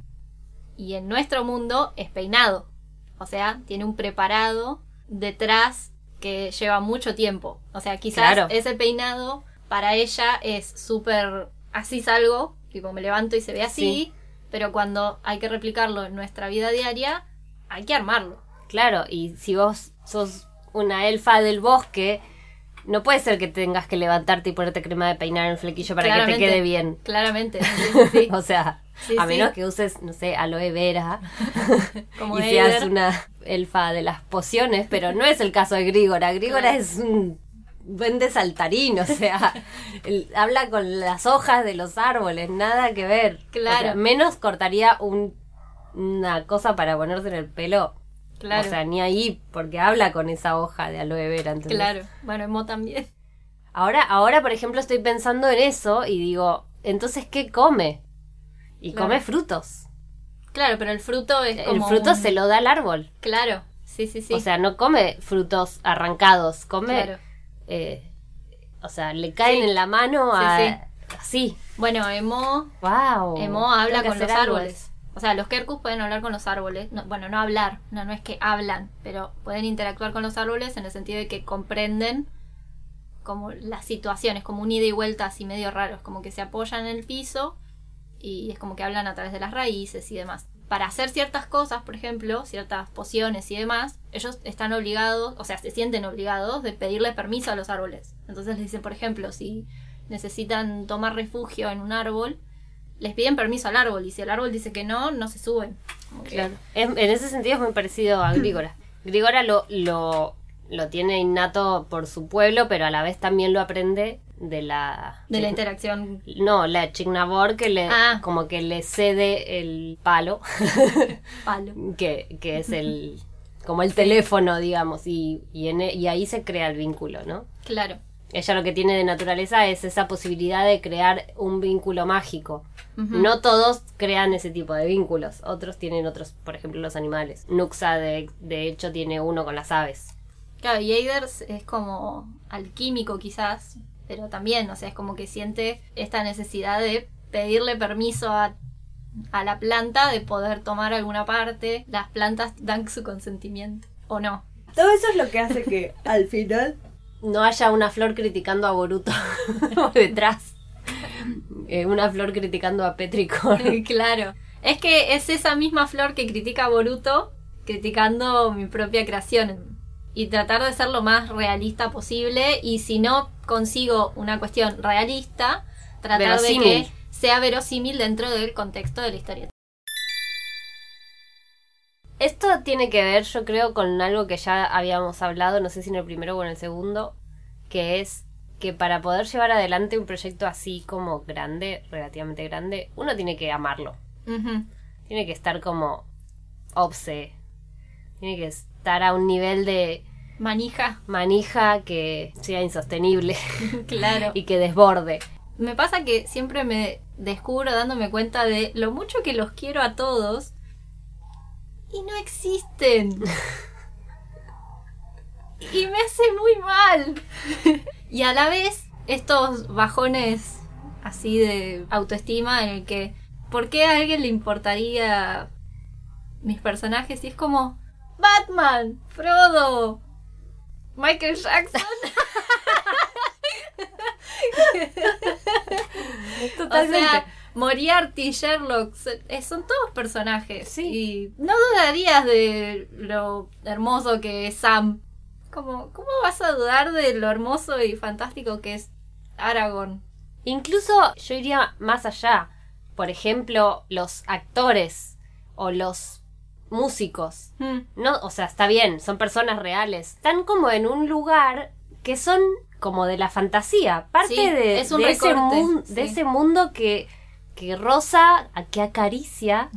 y en nuestro mundo es peinado. O sea, tiene un preparado detrás que lleva mucho tiempo. O sea, quizás Claro. ese peinado para ella es súper así salgo, tipo me levanto y se ve así, Sí. pero cuando hay que replicarlo en nuestra vida diaria, hay que armarlo. Claro, y si vos sos una elfa del bosque, no puede ser que tengas que levantarte y ponerte crema de peinar en el flequillo para que te quede bien. Claramente, sí, sí. O sea, Sí, a menos que uses, no sé, aloe vera Como y seas Eider. una elfa de las pociones, pero no es el caso de Grígora. Grígora Claro. es un duende saltarín, o sea, él habla con las hojas de los árboles, nada que ver. Claro. O sea, menos cortaría un- una cosa para ponerse en el pelo. Claro. O sea, ni ahí, porque habla con esa hoja de aloe vera. ¿entendés? Claro, bueno, Emo también. Ahora, ahora, por ejemplo, estoy pensando en eso y digo, entonces, ¿qué come? Y Claro. come frutos. Claro, pero el fruto es El fruto un- se lo da al árbol. Claro, sí, sí, sí. O sea, no come frutos arrancados, come... Claro. eh, o sea, le caen Sí. en la mano Sí, a... Así. Bueno, Emo, Wow. Emo habla con los árboles. O sea, los Kerkus pueden hablar con los árboles. No, bueno, no hablar, no, no es que hablan, pero pueden interactuar con los árboles en el sentido de que comprenden como las situaciones, como un ida y vuelta así medio raros, como que se apoyan en el piso y es como que hablan a través de las raíces y demás. Para hacer ciertas cosas, por ejemplo, ciertas pociones y demás, ellos están obligados, o sea, se sienten obligados de pedirle permiso a los árboles. Entonces les dicen, por ejemplo, si necesitan tomar refugio en un árbol, les piden permiso al árbol y si el árbol dice que no, no se suben. Claro. Es- en ese sentido es muy parecido a Grígora. Grígora lo, lo, lo tiene innato por su pueblo, pero a la vez también lo aprende de la... De la interacción. No, la Chignabor que le Ah. como que le cede el palo, Palo. que, que es el como el teléfono, digamos, y, y, en e- y ahí se crea el vínculo, ¿no? Claro. Ella lo que tiene de naturaleza es esa posibilidad de crear un vínculo mágico. No todos crean ese tipo de vínculos, otros tienen otros, por ejemplo, los animales. Nuxa, de, de hecho, tiene uno con las aves. Claro, y Eider es como alquímico quizás, pero también, o sea, es como que siente esta necesidad de pedirle permiso a, a la planta de poder tomar alguna parte. Las plantas dan su consentimiento, ¿o no? Todo eso es lo que hace que al final no haya una flor criticando a Boruto detrás. Eh, una flor criticando a Petricor. claro. Es que es esa misma flor que critica a Boruto criticando mi propia creación. Y tratar de ser lo más realista posible. Y si no consigo una cuestión realista, tratar de que sea verosímil dentro del contexto de la historia. Esto tiene que ver, yo creo, con algo que ya habíamos hablado, no sé si en el primero o en el segundo, que es que para poder llevar adelante un proyecto así como grande, relativamente grande, uno tiene que amarlo. Tiene que estar como obse. Tiene que estar a un nivel de Manija, manija que sea insostenible claro. y que desborde. Me pasa que siempre me descubro dándome cuenta de lo mucho que los quiero a todos y no existen. y me hace muy mal. y a la vez, estos bajones así de autoestima en el que, ¿por qué a alguien le importaría mis personajes? Y es como, Batman, Frodo, Michael Jackson. O sea, Moriarty, Sherlock, eh, son todos personajes. Sí. Y no dudarías de lo hermoso que es Sam. Como, ¿Cómo vas a dudar de lo hermoso y fantástico que es Aragorn? Incluso yo iría más allá. Por ejemplo, los actores o los músicos. Hmm, No, o sea, está bien, son personas reales. Están como en un lugar que son como de la fantasía. Parte Sí, de, es un de ese, sí. de ese mundo que, que roza, a- que acaricia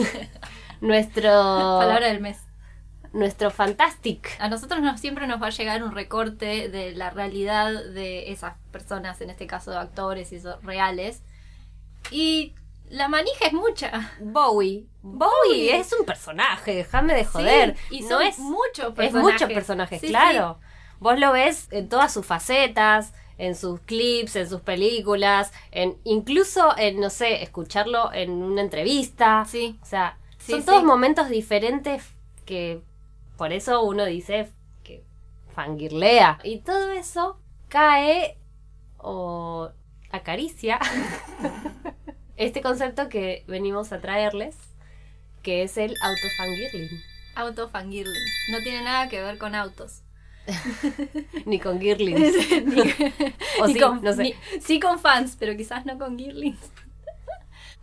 nuestro, Palabra del mes. nuestro fantastic. A nosotros nos, siempre nos va a llegar un recorte de la realidad de esas personas, en este caso de actores y eso, reales. Y la manija es mucha. Bowie. Bowie es un personaje, déjame de joder. Sí, y no es muchos Es personajes. muchos personajes, Sí, claro. Vos lo ves en todas sus facetas, en sus clips, en sus películas, en incluso en, no sé, escucharlo en una entrevista. Sí. O sea, Sí, son sí. todos momentos diferentes que por eso uno dice que fangirlea. Y todo eso cae o acaricia este concepto que venimos a traerles, que es el autofangirling. Autofangirling. No tiene nada que ver con autos. Ni con girlings. o Ni sí, con- no sé. ni- sí con fans, pero quizás no con girlings.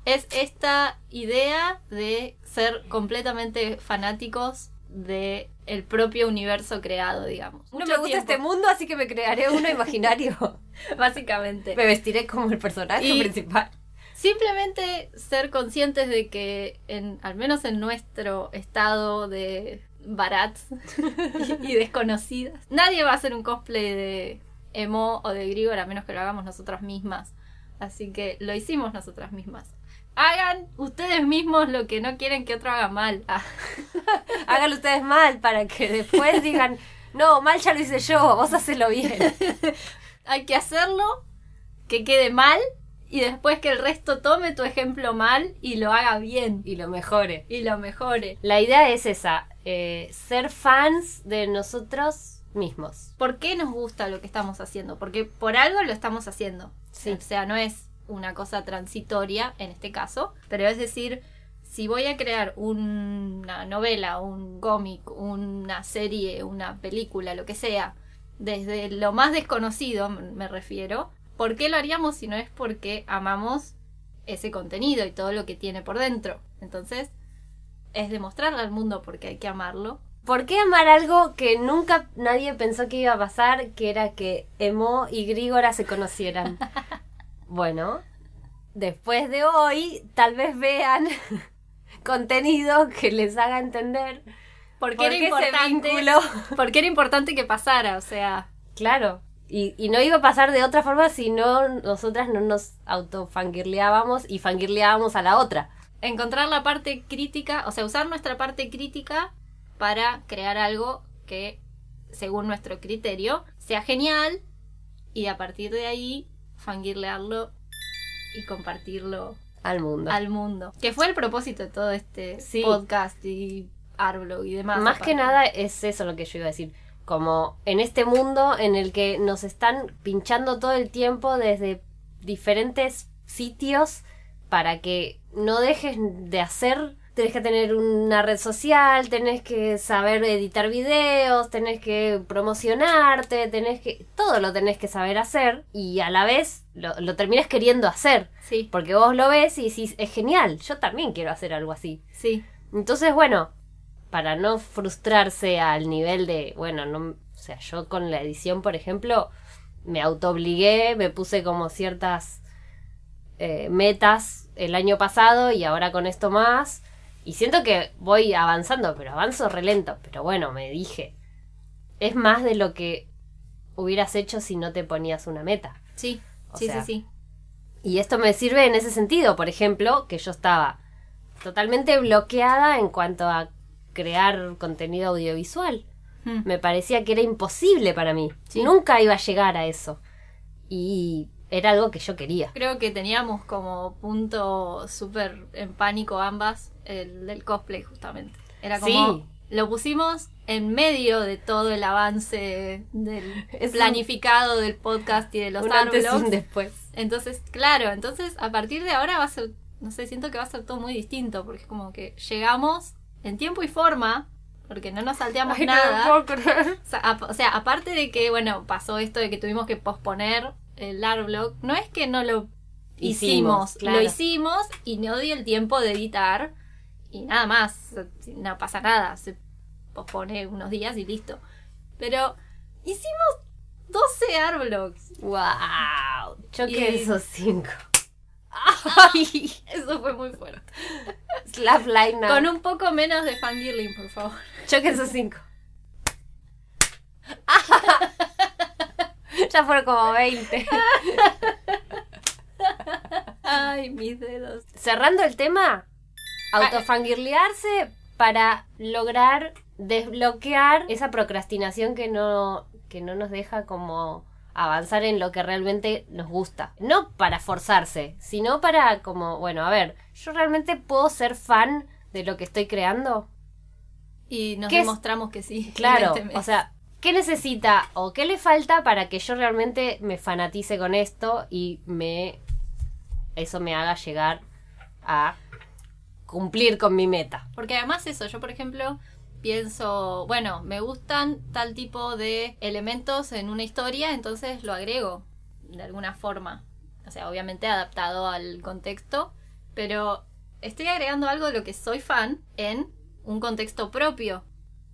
Es esta idea de ser completamente fanáticos de el propio universo creado, digamos. No Mucho me gusta tiempo, este mundo, así que me crearé uno imaginario. Básicamente. me vestiré como el personaje Y- principal. Simplemente ser conscientes de que, en, al menos en nuestro estado de barats y, y desconocidas, nadie va a hacer un cosplay de emo o de Grigor a menos que lo hagamos nosotras mismas. Así que lo hicimos nosotras mismas. Hagan ustedes mismos lo que no quieren que otro haga mal. Ah, Háganlo ustedes mal para que después digan, no, mal ya lo hice yo, vos hacelo bien. hay que hacerlo, que quede mal y después que el resto tome tu ejemplo mal y lo haga bien Y lo mejore. y lo mejore. La idea es esa, eh, ser fans de nosotros mismos. ¿Por qué nos gusta lo que estamos haciendo? Porque por algo lo estamos haciendo. Sí. O sea, no es una cosa transitoria en este caso, pero es decir, si voy a crear una novela, un cómic, una serie, una película, lo que sea, desde lo más desconocido me refiero, ¿por qué lo haríamos si no es porque amamos ese contenido y todo lo que tiene por dentro? Entonces, es demostrarle al mundo por qué hay que amarlo ¿Por qué amar algo que nunca nadie pensó que iba a pasar, que era que Emo y Grígora se conocieran? bueno, después de hoy, tal vez vean contenido que les haga entender Porque por era importante. Porque era importante que pasara, o sea. Claro. Y, y no iba a pasar de otra forma si no nosotras no nos autofangirleábamos y fangirleábamos a la otra. Encontrar la parte crítica, o sea, usar nuestra parte crítica para crear algo que, según nuestro criterio, sea genial y a partir de ahí fangirlearlo y compartirlo Al mundo. al mundo. Que fue el propósito de todo este Sí. podcast y Arblog y demás. Más que nada es eso lo que yo iba a decir. Como en este mundo en el que nos están pinchando todo el tiempo desde diferentes sitios para que no dejes de hacer. Tenés que tener una red social, tenés que saber editar videos, tenés que promocionarte, tenés que... Todo lo tenés que saber hacer y a la vez lo, lo terminas queriendo hacer. Sí, Porque vos lo ves y decís, es genial, yo también quiero hacer algo así. sí. Entonces, bueno, para no frustrarse al nivel de, bueno, no, o sea, yo con la edición, por ejemplo, me autoobligué, me puse como ciertas eh, metas el año pasado y ahora con esto más. Y siento que voy avanzando, pero avanzo relento. Pero bueno, me dije, es más de lo que hubieras hecho si no te ponías una meta. Sí, O sí, sea, sí, sí. Y esto me sirve en ese sentido, por ejemplo, que yo estaba totalmente bloqueada en cuanto a crear contenido audiovisual. Hmm. Me parecía que era imposible para mí. Sí. Nunca iba a llegar a eso. Y era algo que yo quería. Creo que teníamos como punto súper en pánico ambas el del cosplay justamente. Era como Sí. lo pusimos en medio de todo el avance del Es un- planificado del podcast y de los un antes y un después. Entonces, claro, entonces a partir de ahora va a ser, no sé, siento que va a ser todo muy distinto porque es como que llegamos en tiempo y forma porque no nos salteamos Ay, no me nada. puedo creer. O sea, ap- o sea, aparte de que, bueno, pasó esto de que tuvimos que posponer el Arblog, no es que no lo Hicimos, hicimos, claro. lo hicimos y no dio el tiempo de editar y nada más, no pasa nada, se pospone unos días y listo. Pero hicimos 12 Arblogs. ¡Wow! Choque Y- esos cinco. Ay, eso fue muy fuerte. Slap line. Con un poco menos de fangirling, por favor. Choque esos cinco. ya fueron como 20. Ay, mis dedos. Cerrando el tema, autofangirlearse para lograr desbloquear esa procrastinación que no, que no nos deja como avanzar en lo que realmente nos gusta. No para forzarse, sino para como, bueno, a ver, yo realmente puedo ser fan de lo que estoy creando. Y nos demostramos que sí. Claro, este o sea, ¿Qué necesita o qué le falta para que yo realmente me fanatice con esto y me eso me haga llegar a cumplir con mi meta? Porque además eso, yo por ejemplo pienso, bueno, me gustan tal tipo de elementos en una historia, entonces lo agrego de alguna forma. O sea, obviamente adaptado al contexto, pero estoy agregando algo de lo que soy fan en un contexto propio.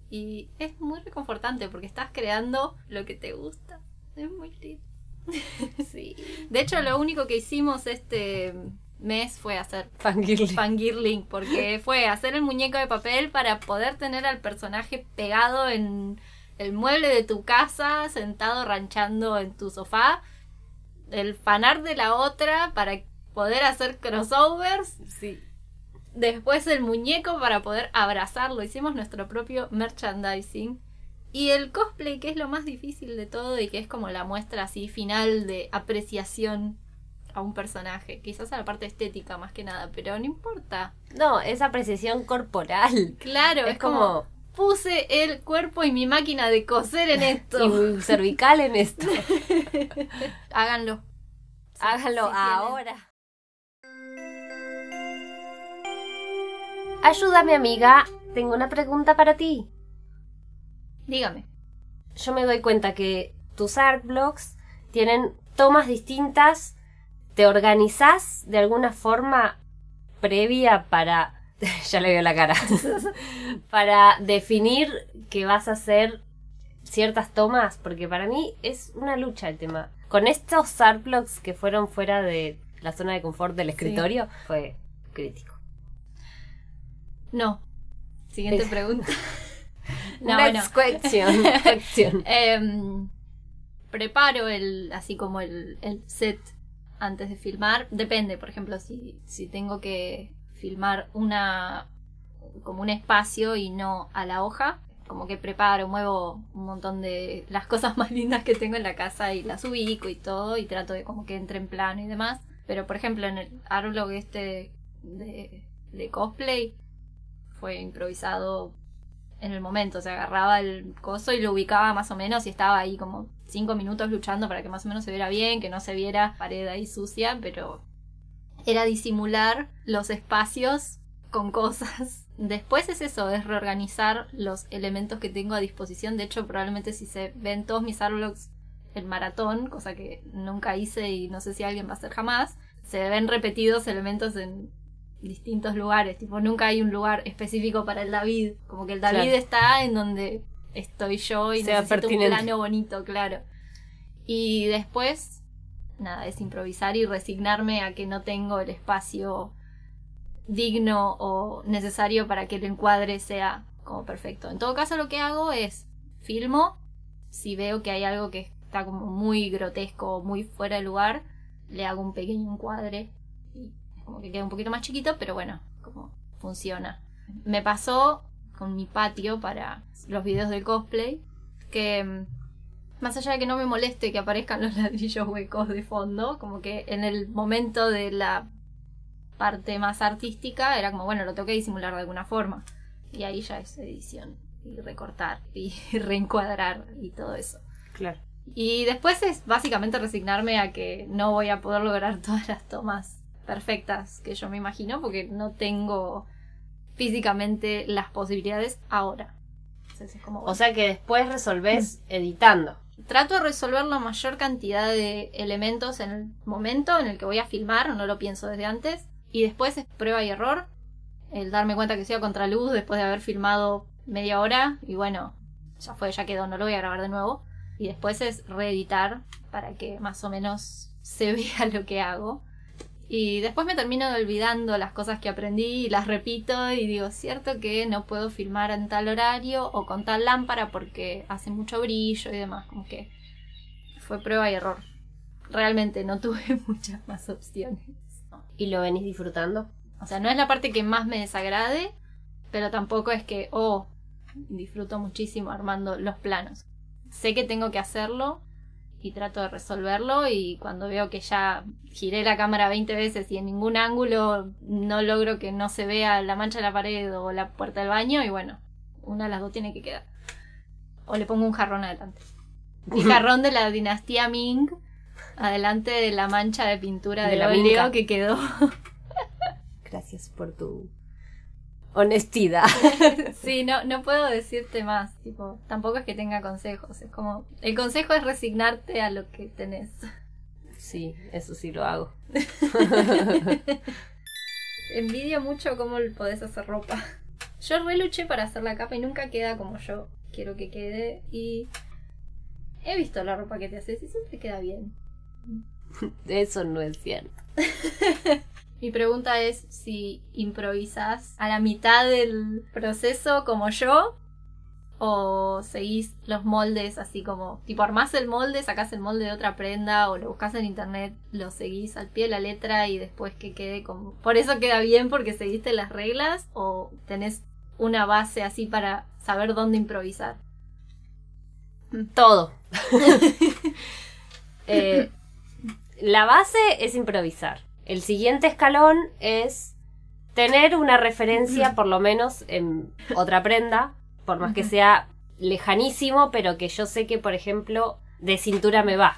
Y es muy reconfortante porque estás creando lo que te gusta. Es muy lindo. Sí. De hecho, lo único que hicimos este mes fue hacer Fangirling. fangirling, porque fue hacer el muñeco de papel para poder tener al personaje pegado en el mueble de tu casa, sentado ranchando en tu sofá, el fanar de la otra para poder hacer crossovers, Sí. después el muñeco para poder abrazarlo, hicimos nuestro propio merchandising. Y el cosplay, que es lo más difícil de todo y que es como la muestra así final de apreciación a un personaje. Quizás a la parte estética más que nada, pero no importa. No, es apreciación corporal. Claro, es, Es como, como- puse el cuerpo y mi máquina de coser en esto. Y muy cervical en esto. Háganlo. Háganlo sí tienen. ahora. Ayúdame, amiga. Tengo una pregunta para ti. Dígame. Yo me doy cuenta que tus art blocks tienen tomas distintas. ¿Te organizás de alguna forma previa para... ya le veo la cara. para definir que vas a hacer ciertas tomas? Porque para mí es una lucha el tema. Con estos art blocks que fueron fuera de la zona de confort del escritorio, fue crítico. No. Siguiente pregunta. no, Next bueno. question. question. Em, preparo el, así como el, el set antes de filmar. Depende, por ejemplo, si, si tengo que filmar una como un espacio y no a la hoja, como que preparo, muevo un montón de las cosas más lindas que tengo en la casa y las ubico y todo y trato de como que entre en plano y demás. Pero por ejemplo en el artlog este de cosplay fue improvisado en el momento, o agarraba el coso y lo ubicaba más o menos y estaba ahí como cinco minutos luchando para que más o menos se viera bien, que no se viera pared ahí sucia, pero era disimular los espacios con cosas. Después es eso, es reorganizar los elementos que tengo a disposición. De hecho, probablemente si se ven todos mis artblocks en maratón, cosa que nunca hice y no sé si alguien va a hacer jamás, se ven repetidos elementos en distintos lugares. Tipo, nunca hay un lugar específico para el David. Como que el David Claro. está en donde estoy yo y Sea necesito pertinente. un plano bonito, claro. Y después, nada, es improvisar y resignarme a que no tengo el espacio digno o necesario para que el encuadre sea como perfecto. En todo caso, lo que hago es filmo. Si veo que hay algo que está como muy grotesco o muy fuera de lugar, le hago un pequeño encuadre como que queda un poquito más chiquito, pero bueno, como funciona. Me pasó con mi patio para los videos de cosplay que mm, más allá de que no me moleste que aparezcan los ladrillos huecos de fondo, como que en el momento de la parte más artística era como, bueno, lo tengo que disimular de alguna forma. Y ahí ya es edición y recortar y reencuadrar y todo eso. Claro. Y después es básicamente resignarme a que no voy a poder lograr todas las tomas perfectas que yo me imagino porque no tengo físicamente las posibilidades ahora. Entonces es como, O sea que después resolvés editando. trato de resolver la mayor cantidad de elementos en el momento en el que voy a filmar, no lo pienso desde antes. Y después es prueba y error. El darme cuenta que estoy a contraluz después de haber filmado media hora. Y bueno, ya fue, ya quedó, no lo voy a grabar de nuevo. Y después es reeditar para que más o menos se vea lo que hago. Y después me termino olvidando las cosas que aprendí y las repito y digo, cierto que no puedo filmar en tal horario o con tal lámpara porque hace mucho brillo y demás, como que fue prueba y error. Realmente no tuve muchas más opciones. ¿Y lo venís disfrutando? O sea, no es la parte que más me desagrade, pero tampoco es que, oh, disfruto muchísimo armando los planos. Sé que tengo que hacerlo y trato de resolverlo y cuando veo que ya giré la cámara 20 veces y en ningún ángulo no logro que no se vea la mancha de la pared o la puerta del baño y bueno, una de las dos tiene que quedar. O le pongo un jarrón adelante. El jarrón de la dinastía Ming, adelante de la mancha de pintura De del la óleo que quedó. Gracias por tu honestidad. Sí, no, no puedo decirte más. Tipo, tampoco es que tenga consejos. Es como. El consejo es resignarte a lo que tenés. Sí, eso sí lo hago. Envidio mucho cómo podés hacer ropa. Yo re luché para hacer la capa y nunca queda como yo quiero que quede. Y he visto la ropa que te haces y siempre queda bien. Eso no es cierto. Mi pregunta es si improvisas a la mitad del proceso como yo o seguís los moldes así como tipo armás el molde, sacás el molde de otra prenda o lo buscas en internet, lo seguís al pie de la letra y después que quede como por eso queda bien porque seguiste las reglas o tenés una base así para saber dónde improvisar. Todo. Eh, la base es improvisar. El siguiente escalón es tener una referencia, por lo menos, en otra prenda, por más que sea lejanísimo, pero que yo sé que, por ejemplo, de cintura me va.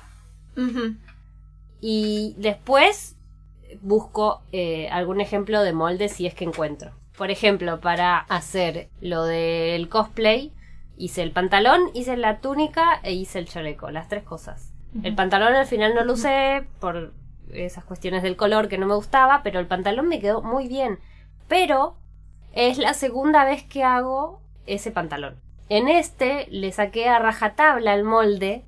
Y después busco eh, algún ejemplo de molde si es que encuentro. Por ejemplo, para hacer lo del cosplay, hice el pantalón, hice la túnica e hice el chaleco, las tres cosas. El pantalón al final no lo usé por esas cuestiones del color que no me gustaba, pero el pantalón me quedó muy bien. Pero es la segunda vez que hago ese pantalón. En este le saqué a rajatabla el molde,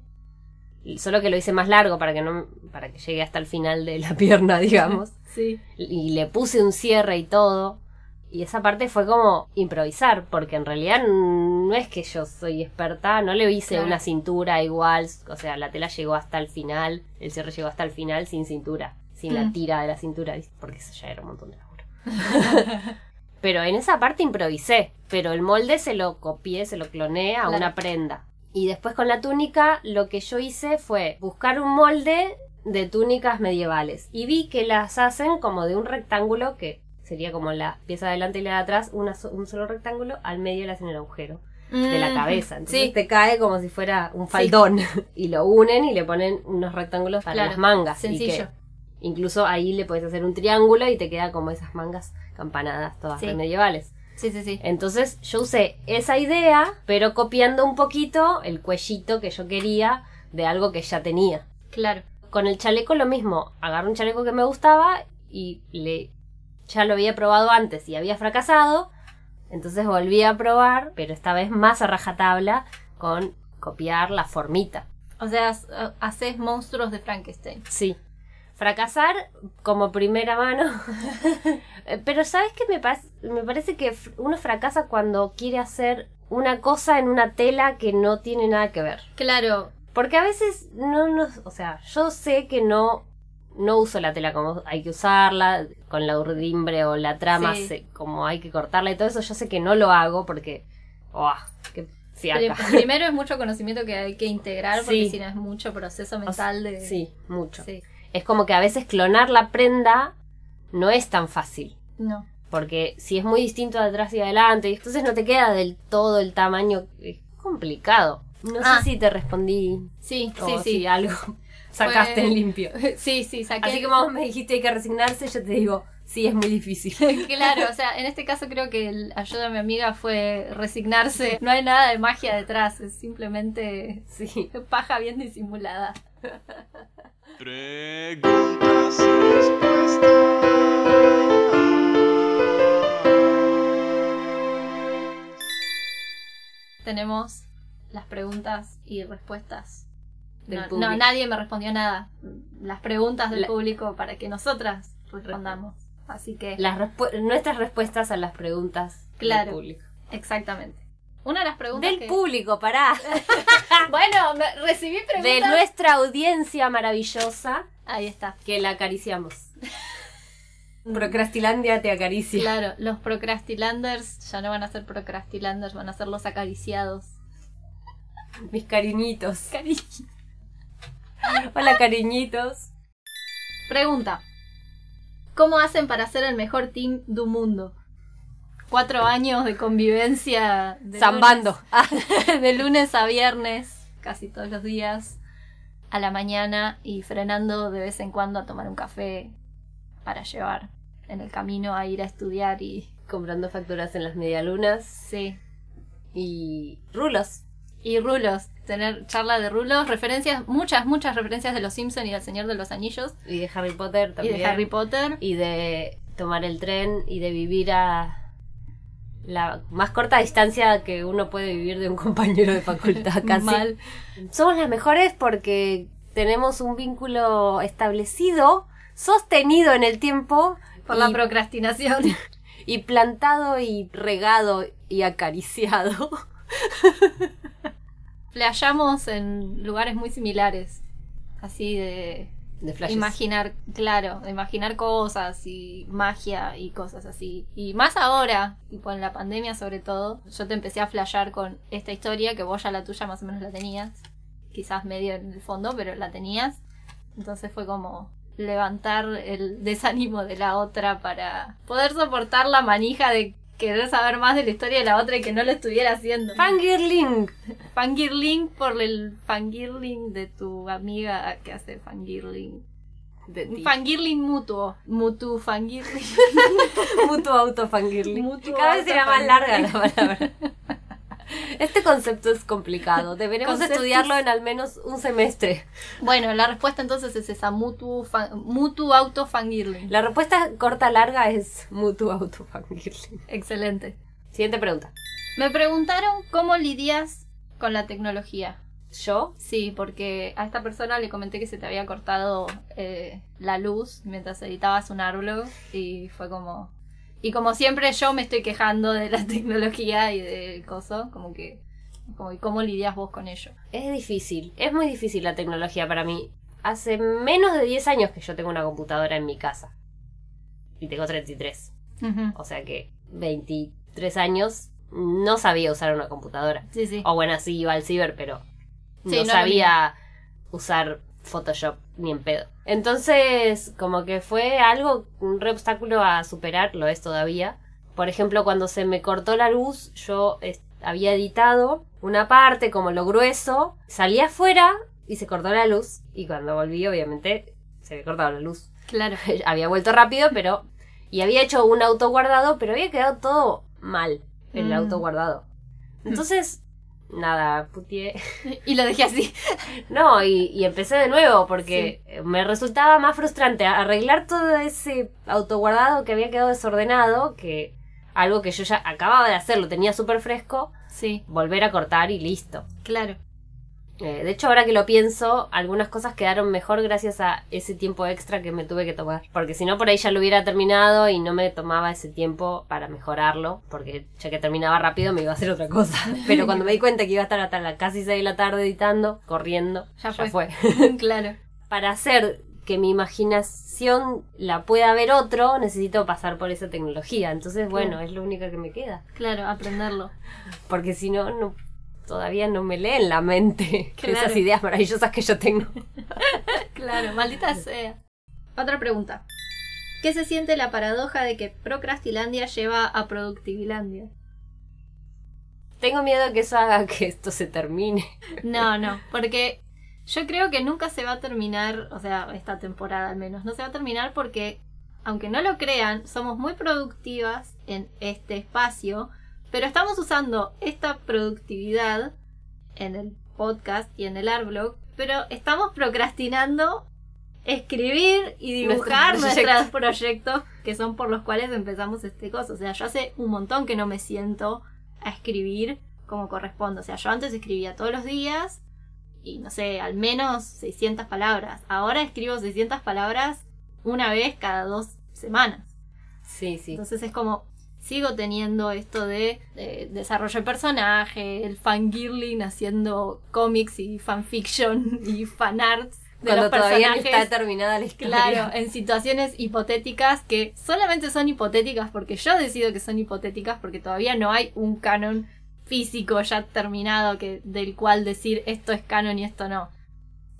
solo que lo hice más largo para que no para que llegue hasta el final de la pierna, digamos, Sí. y le puse un cierre y todo. Y esa parte fue como improvisar, porque en realidad no es que yo soy experta, no le hice Claro. una cintura igual, o sea, la tela llegó hasta el final, el cierre llegó hasta el final sin cintura, sin la Mm. tira de la cintura, porque eso ya era un montón de laburo. pero en esa parte improvisé, pero el molde se lo copié, se lo cloné a Claro. una prenda. Y después con la túnica lo que yo hice fue buscar un molde de túnicas medievales y vi que las hacen como de un rectángulo que sería como la pieza de adelante y la de atrás, una un solo rectángulo, al medio le hacen el agujero de la Mm, cabeza. Entonces Sí. te cae como si fuera un faldón y lo unen y le ponen unos rectángulos para Claro, las mangas. y sencillo. que incluso ahí le puedes hacer un triángulo y te queda como esas mangas campanadas todas Sí. medievales. Sí, sí, sí. Entonces yo usé esa idea, pero copiando un poquito el cuellito que yo quería de algo que ya tenía. Claro. Con el chaleco lo mismo, agarré un chaleco que me gustaba y le ya lo había probado antes y había fracasado, entonces volví a probar, pero esta vez más a rajatabla con copiar la formita. O sea, has- haces monstruos de Frankenstein. Sí. Fracasar como primera mano. Eh, Pero ¿sabes qué me, me parece que uno fracasa cuando quiere hacer una cosa en una tela que no tiene nada que ver? Claro. Porque a veces no nos, o sea, yo sé que no no uso la tela como hay que usarla, con la urdimbre o la trama Sí. como hay que cortarla y todo eso, yo sé que no lo hago porque ¡oh, qué! Pri- Primero es mucho conocimiento que hay que integrar porque Sí. si no es mucho proceso O sea, mental de... Sí, mucho. Sí. Es como que a veces clonar la prenda no es tan fácil. No. Porque si es muy distinto de atrás y adelante, y entonces no te queda del todo el tamaño. Es complicado. No Ah. sé si te respondí Sí, o sí, si sí. algo sacaste Fue- en limpio. Sí, sí, saqué... Así como me dijiste hay que resignarse, yo te digo, sí, es muy difícil. Claro, o sea, en este caso creo que el ayuda a mi amiga fue resignarse. No hay nada de magia detrás, es simplemente Sí. paja bien disimulada. Preguntas y respuestas. Tenemos las preguntas y respuestas. No, nadie me respondió nada. Las preguntas del La- público para que nosotras respondamos. Así que, Las respu- nuestras respuestas a las preguntas Claro. del público. exactamente. Una de las preguntas Del que... público, pará. Bueno, me- recibí preguntas... De nuestra audiencia maravillosa Ahí está. que la acariciamos. Procrastilandia te acaricia. Claro, los procrastilanders ya no van a ser procrastilanders, van a ser los acariciados. Mis cariñitos. Cari- Hola, cariñitos. Pregunta. ¿Cómo hacen para ser el mejor team del mundo? cuatro años de convivencia. De Zambando. Ah, lunes- de lunes a viernes, casi todos los días, a la mañana y frenando de vez en cuando a tomar un café para llevar en el camino a ir a estudiar y. comprando facturas en las medialunas Sí. y rulos. Y rulos, tener charla de rulos, referencias, muchas, muchas referencias de los Simpson y del Señor de los Anillos Y de Harry Potter y también. de Harry Potter. Y de tomar el tren y de vivir a la más corta distancia que uno puede vivir de un compañero de facultad casi. Mal. Somos las mejores porque tenemos un vínculo establecido, sostenido en el tiempo Por la y, procrastinación. y plantado y regado y acariciado. Playamos en lugares muy similares. Así de De flashes. imaginar, claro, de imaginar cosas y magia y cosas así. Y más ahora, tipo en la pandemia sobre todo, yo te empecé a flashear con esta historia que vos ya la tuya más o menos la tenías. Quizás medio en el fondo, pero la tenías. Entonces fue como levantar el desánimo de la otra para poder soportar la manija de querer saber más de la historia de la otra y que no lo estuviera haciendo. Fangirling. Fangirling por el fangirling de tu amiga que hace fangirling. De ti. Fangirling mutuo. Mutu fangirling. Mutuo autofangirling. Mutuo Cada vez era más larga la palabra. Este concepto es complicado. Deberemos Conceptos- estudiarlo en al menos un semestre. Bueno, la respuesta entonces es esa. Mutu, mutu auto fangirling. La respuesta corta larga es mutuo autofangirling. Excelente. Siguiente pregunta. Me preguntaron cómo lidias con la tecnología. ¿Yo? Sí, porque a esta persona le comenté que se te había cortado eh, la luz mientras editabas un árbol y fue como... Y como siempre yo me estoy quejando de la tecnología y del coso, como que... Como, ¿y ¿Cómo lidias vos con ello? Es difícil. Es muy difícil la tecnología para mí. Hace menos de 10 años que yo tengo una computadora en mi casa. Y tengo 33. O sea que 23 años no sabía usar una computadora. Sí, sí. O bueno, sí iba al ciber, pero Sí, no no sabía usar Photoshop ni en pedo. Entonces, como que fue algo, un re obstáculo a superar, lo es todavía. Por ejemplo, cuando se me cortó la luz, yo había editado una parte como lo grueso, salí afuera y se cortó la luz. Y cuando volví, obviamente, se había cortado la luz. Claro. había vuelto rápido, pero... Y había hecho un autoguardado, pero había quedado todo mal el Mm. autoguardado. Entonces, nada, putié. Y lo dejé así. No, y, y empecé de nuevo porque me resultaba más frustrante arreglar todo ese autoguardado que había quedado desordenado, que algo que yo ya acababa de hacer, lo tenía súper fresco, Sí, volver a cortar y listo. claro. Eh, de hecho, ahora que lo pienso, algunas cosas quedaron mejor gracias a ese tiempo extra que me tuve que tomar. Porque si no, por ahí ya lo hubiera terminado y no me tomaba ese tiempo para mejorarlo. Porque ya que terminaba rápido me iba a hacer otra cosa. Pero cuando me di cuenta que iba a estar hasta las casi 6 de la tarde editando, corriendo, Ya ya fue. fue. claro. para hacer que mi imaginación la pueda ver otro, necesito pasar por esa tecnología. Entonces, bueno, es lo único que me queda. Claro, aprenderlo. Porque si no, no todavía no me leen la mente Claro. esas ideas maravillosas que yo tengo. Claro, maldita sea. Otra pregunta. ¿Qué se siente la paradoja de que Procrastilandia lleva a Productivilandia? Tengo miedo que eso haga que esto se termine. No, no, porque yo creo que nunca se va a terminar, o sea, esta temporada al menos, no se va a terminar porque, aunque no lo crean, somos muy productivas en este espacio, pero estamos usando esta productividad en el podcast y en el artblog, pero estamos procrastinando escribir y dibujar Nuestros nuestros proyectos que son por los cuales empezamos este coso. O sea, yo hace un montón que no me siento a escribir como corresponde. O sea, yo antes escribía todos los días y no sé, al menos 600 palabras. Ahora escribo 600 palabras una vez cada dos semanas. Sí, sí. Entonces es como, sigo teniendo esto de, de desarrollo de personaje, el fangirling haciendo cómics y fanfiction y fanarts de Cuando los todavía no personajes. está terminada la historia. Claro, en situaciones hipotéticas que solamente son hipotéticas porque yo decido que son hipotéticas porque todavía no hay un canon físico ya terminado que del cual decir esto es canon y esto no.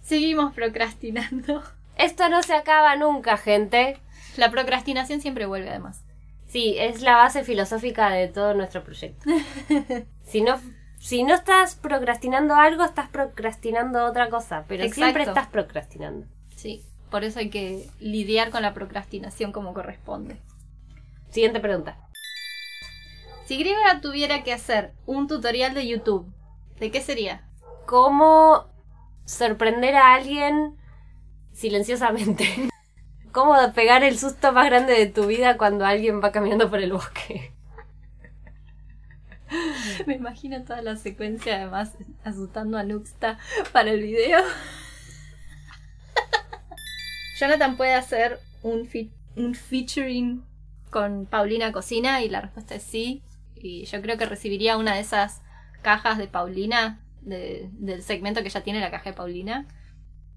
Seguimos procrastinando. Esto no se acaba nunca, gente. La procrastinación siempre vuelve además. Sí, es la base filosófica de todo nuestro proyecto. si no, si no estás procrastinando algo, estás procrastinando otra cosa, pero siempre estás procrastinando. Sí, por eso hay que lidiar con la procrastinación como corresponde. Siguiente pregunta. Si Grigora tuviera que hacer un tutorial de YouTube, ¿de qué sería? ¿Cómo sorprender a alguien silenciosamente? ¿Cómo pegar el susto más grande de tu vida cuando alguien va caminando por el bosque? Me imagino toda la secuencia además asustando a Nuxta para el video. Jonathan puede hacer un, un featuring con Paulina Cocina y la respuesta es sí. Y yo creo que recibiría una de esas cajas de Paulina, de- del segmento que ya tiene la caja de Paulina.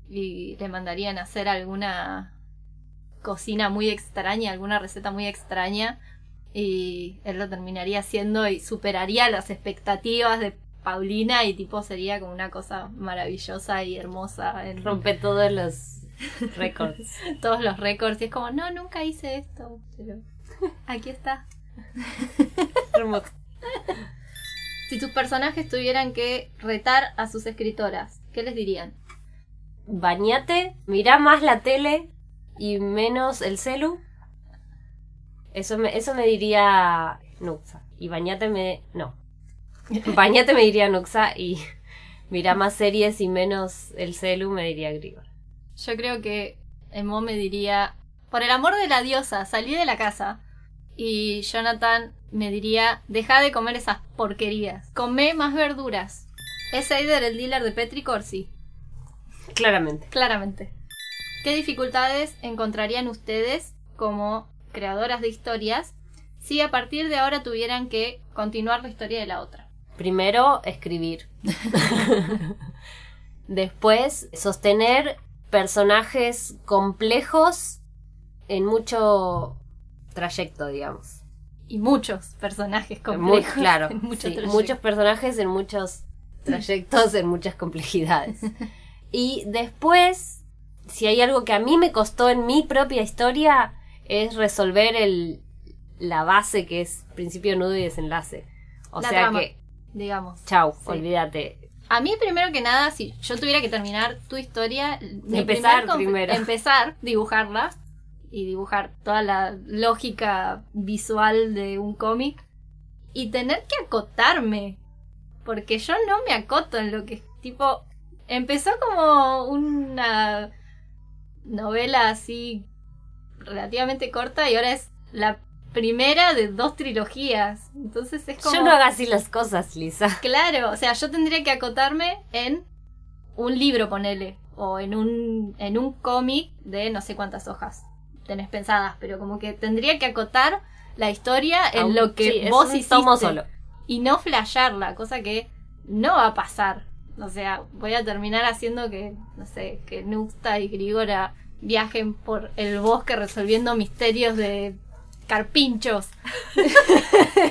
Y le mandarían a hacer alguna cocina muy extraña, alguna receta muy extraña y él lo terminaría haciendo y superaría las expectativas de Paulina y tipo sería como una cosa maravillosa y hermosa en Rompe todos los récords. todos los récords y es como no nunca hice esto pero aquí está Hermoso. si tus personajes tuvieran que retar a sus escritoras ¿qué les dirían? Bañate, mirá más la tele y menos el celu. Eso me, eso me diría Nuxa. Y bañate me... No. Bañate me diría Nuxa y mirá más series y menos el celu me diría Grigor. yo creo que Emo me diría por el amor de la diosa salí de la casa y Jonathan me diría deja de comer esas porquerías come más verduras ¿Es Eider el dealer de Petricor? Sí, Claramente. claramente. ¿Qué dificultades encontrarían ustedes como creadoras de historias si a partir de ahora tuvieran que continuar la historia de la otra? Primero, escribir. Después, sostener personajes complejos en mucho trayecto, digamos. Y muchos personajes Muy complejos. claro. en mucho sí, trayecto. muchos personajes en muchos trayectos, en muchas complejidades. Y después, si hay algo que a mí me costó en mi propia historia, es resolver el, la base que es principio, nudo y desenlace. O La sea trama. que, Digamos. chau, Sí. olvídate. A mí, primero que nada, si yo tuviera que terminar tu historia, Empezar primer primero. Empezar, dibujarla y dibujar toda la lógica visual de un cómic y tener que acotarme. Porque yo no me acoto en lo que tipo. Empezó como una novela así relativamente corta y ahora es la primera de dos trilogías. Entonces es como. Yo no hago así las cosas, Lisa. Claro, o sea, yo tendría que acotarme en un libro, ponele, o en un, en un cómic de no sé cuántas hojas tenés pensadas, pero como que tendría que acotar la historia en Aún- lo que sí, es vos un hiciste tomo solo. y no flashearla, cosa que no va a pasar. O sea, voy a terminar haciendo que, no sé, que Nuxta y Grigora viajen por el bosque resolviendo misterios de carpinchos.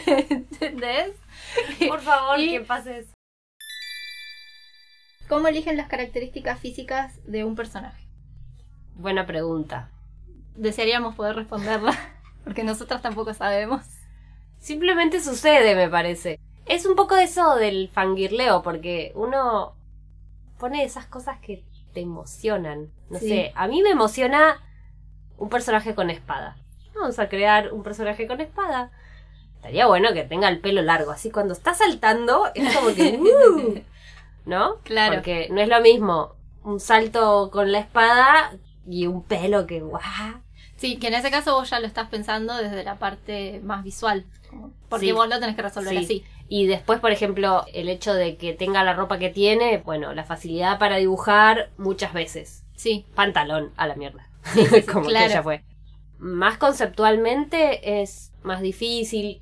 ¿Entendés? Por favor, Y- que pases. ¿Cómo eligen las características físicas de un personaje? Buena pregunta. Desearíamos poder responderla, porque nosotras tampoco sabemos. Simplemente sucede, me parece. Es un poco eso del fangirleo, porque uno pone esas cosas que te emocionan. No Sí. sé, a mí me emociona un personaje con espada. Vamos a crear un personaje con espada. Estaría bueno que tenga el pelo largo, así cuando está saltando es como que... ¡uh! ¿No? Claro. Porque no es lo mismo un salto con la espada y un pelo que... ¡guau! Sí, que en ese caso vos ya lo estás pensando desde la parte más visual. Porque Sí. vos lo tenés que resolver Sí. así. Y después, por ejemplo, el hecho de que tenga la ropa que tiene, bueno, la facilidad para dibujar muchas veces. Sí, Pantalón a la mierda. Como claro. que ya fue. Más conceptualmente es más difícil.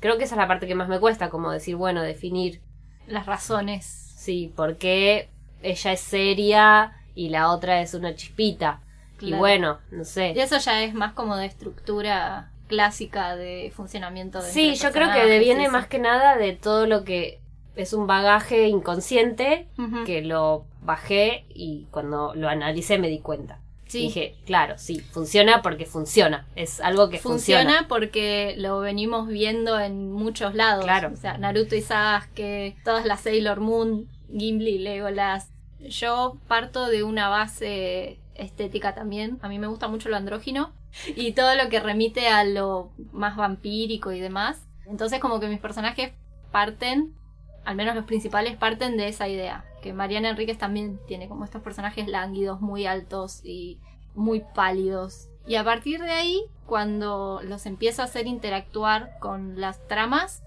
Creo que esa es la parte que más me cuesta, como decir, bueno, definir, las razones. sí, por qué ella es seria y la otra es una chispita. Y bueno, no Y sé. eso ya es más como de estructura clásica de funcionamiento de Sí, yo creo que deviene más que nada de todo lo que es un bagaje inconsciente que... que lo bajé y cuando lo analicé me di cuenta. Sí. Dije, claro, sí, funciona porque funciona. Es algo que funciona. Funciona porque lo venimos viendo en muchos lados. Claro. O sea, Naruto y Sasuke, todas las Sailor Moon, Gimli, Legolas. Yo parto de una base estética también. A mí me gusta mucho lo andrógino y todo lo que remite a lo más vampírico y demás. Entonces como que mis personajes parten, al menos los principales parten de esa idea. Que Mariana Enríquez también tiene como estos personajes lánguidos, muy altos y muy pálidos. Y a partir de ahí, cuando los empiezo a hacer interactuar con las tramas,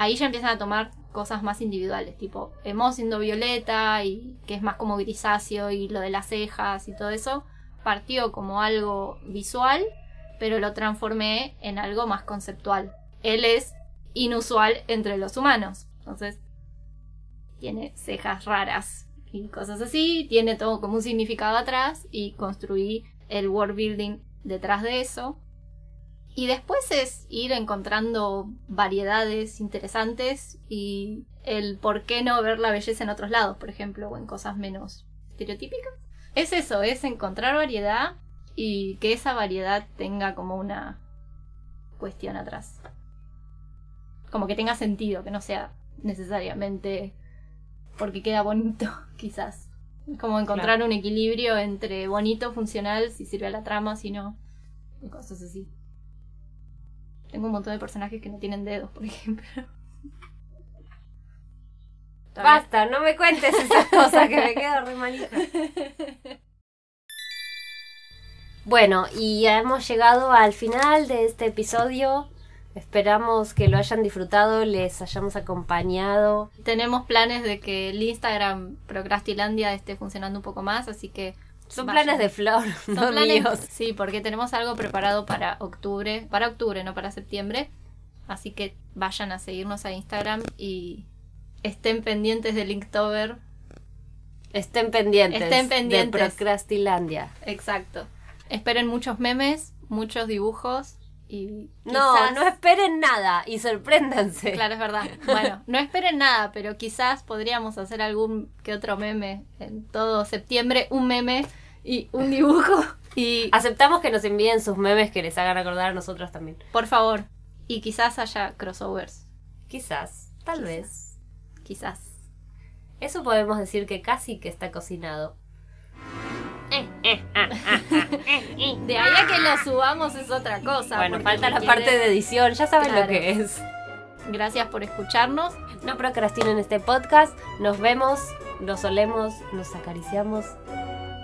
ahí ya empiezan a tomar cosas más individuales, tipo Emo siendo violeta y que es más como grisáceo y lo de las cejas y todo eso, partió como algo visual, pero lo transformé en algo más conceptual. Él es inusual entre los humanos, entonces tiene cejas raras y cosas así, tiene todo como un significado atrás y construí el world building detrás de eso. Y después es ir encontrando variedades interesantes y el por qué no ver la belleza en otros lados, por ejemplo, o en cosas menos estereotípicas. Es eso, es encontrar variedad y que esa variedad tenga como una cuestión atrás. Como que tenga sentido, que no sea necesariamente porque queda bonito, quizás. Es como encontrar Claro. un equilibrio entre bonito, funcional, si sirve a la trama, si no, y cosas así. Tengo un montón de personajes que no tienen dedos, por ejemplo. Basta, no me cuentes esas cosas que me quedo re manija. Bueno, y ya hemos llegado al final de este episodio. Esperamos que lo hayan disfrutado, les hayamos acompañado. Tenemos planes de que el Instagram Procrastilandia esté funcionando un poco más, así que Son Vayan. planes de flor, Son no planes- míos. Sí, porque tenemos algo preparado para octubre, para octubre, no para septiembre. Así que vayan a seguirnos a Instagram y estén pendientes de Linktober. Estén pendientes, Estén pendientes. de Procrastilandia. Exacto. Esperen muchos memes, muchos dibujos y No, no esperen nada y sorpréndanse. Claro, es verdad. Bueno, no esperen nada, pero quizás podríamos hacer algún que otro meme en todo septiembre, un meme y un dibujo y Aceptamos que nos envíen sus memes que les hagan acordar a nosotros también. por favor, y quizás haya crossovers, Quizás, tal vez. quizás. Eso podemos decir que casi que está cocinado. De ahí a que lo subamos es otra cosa. Bueno, falta la parte de edición, ya saben Claro. lo que es. Gracias por escucharnos. No procrastinen este podcast. Nos vemos, nos olemos, nos acariciamos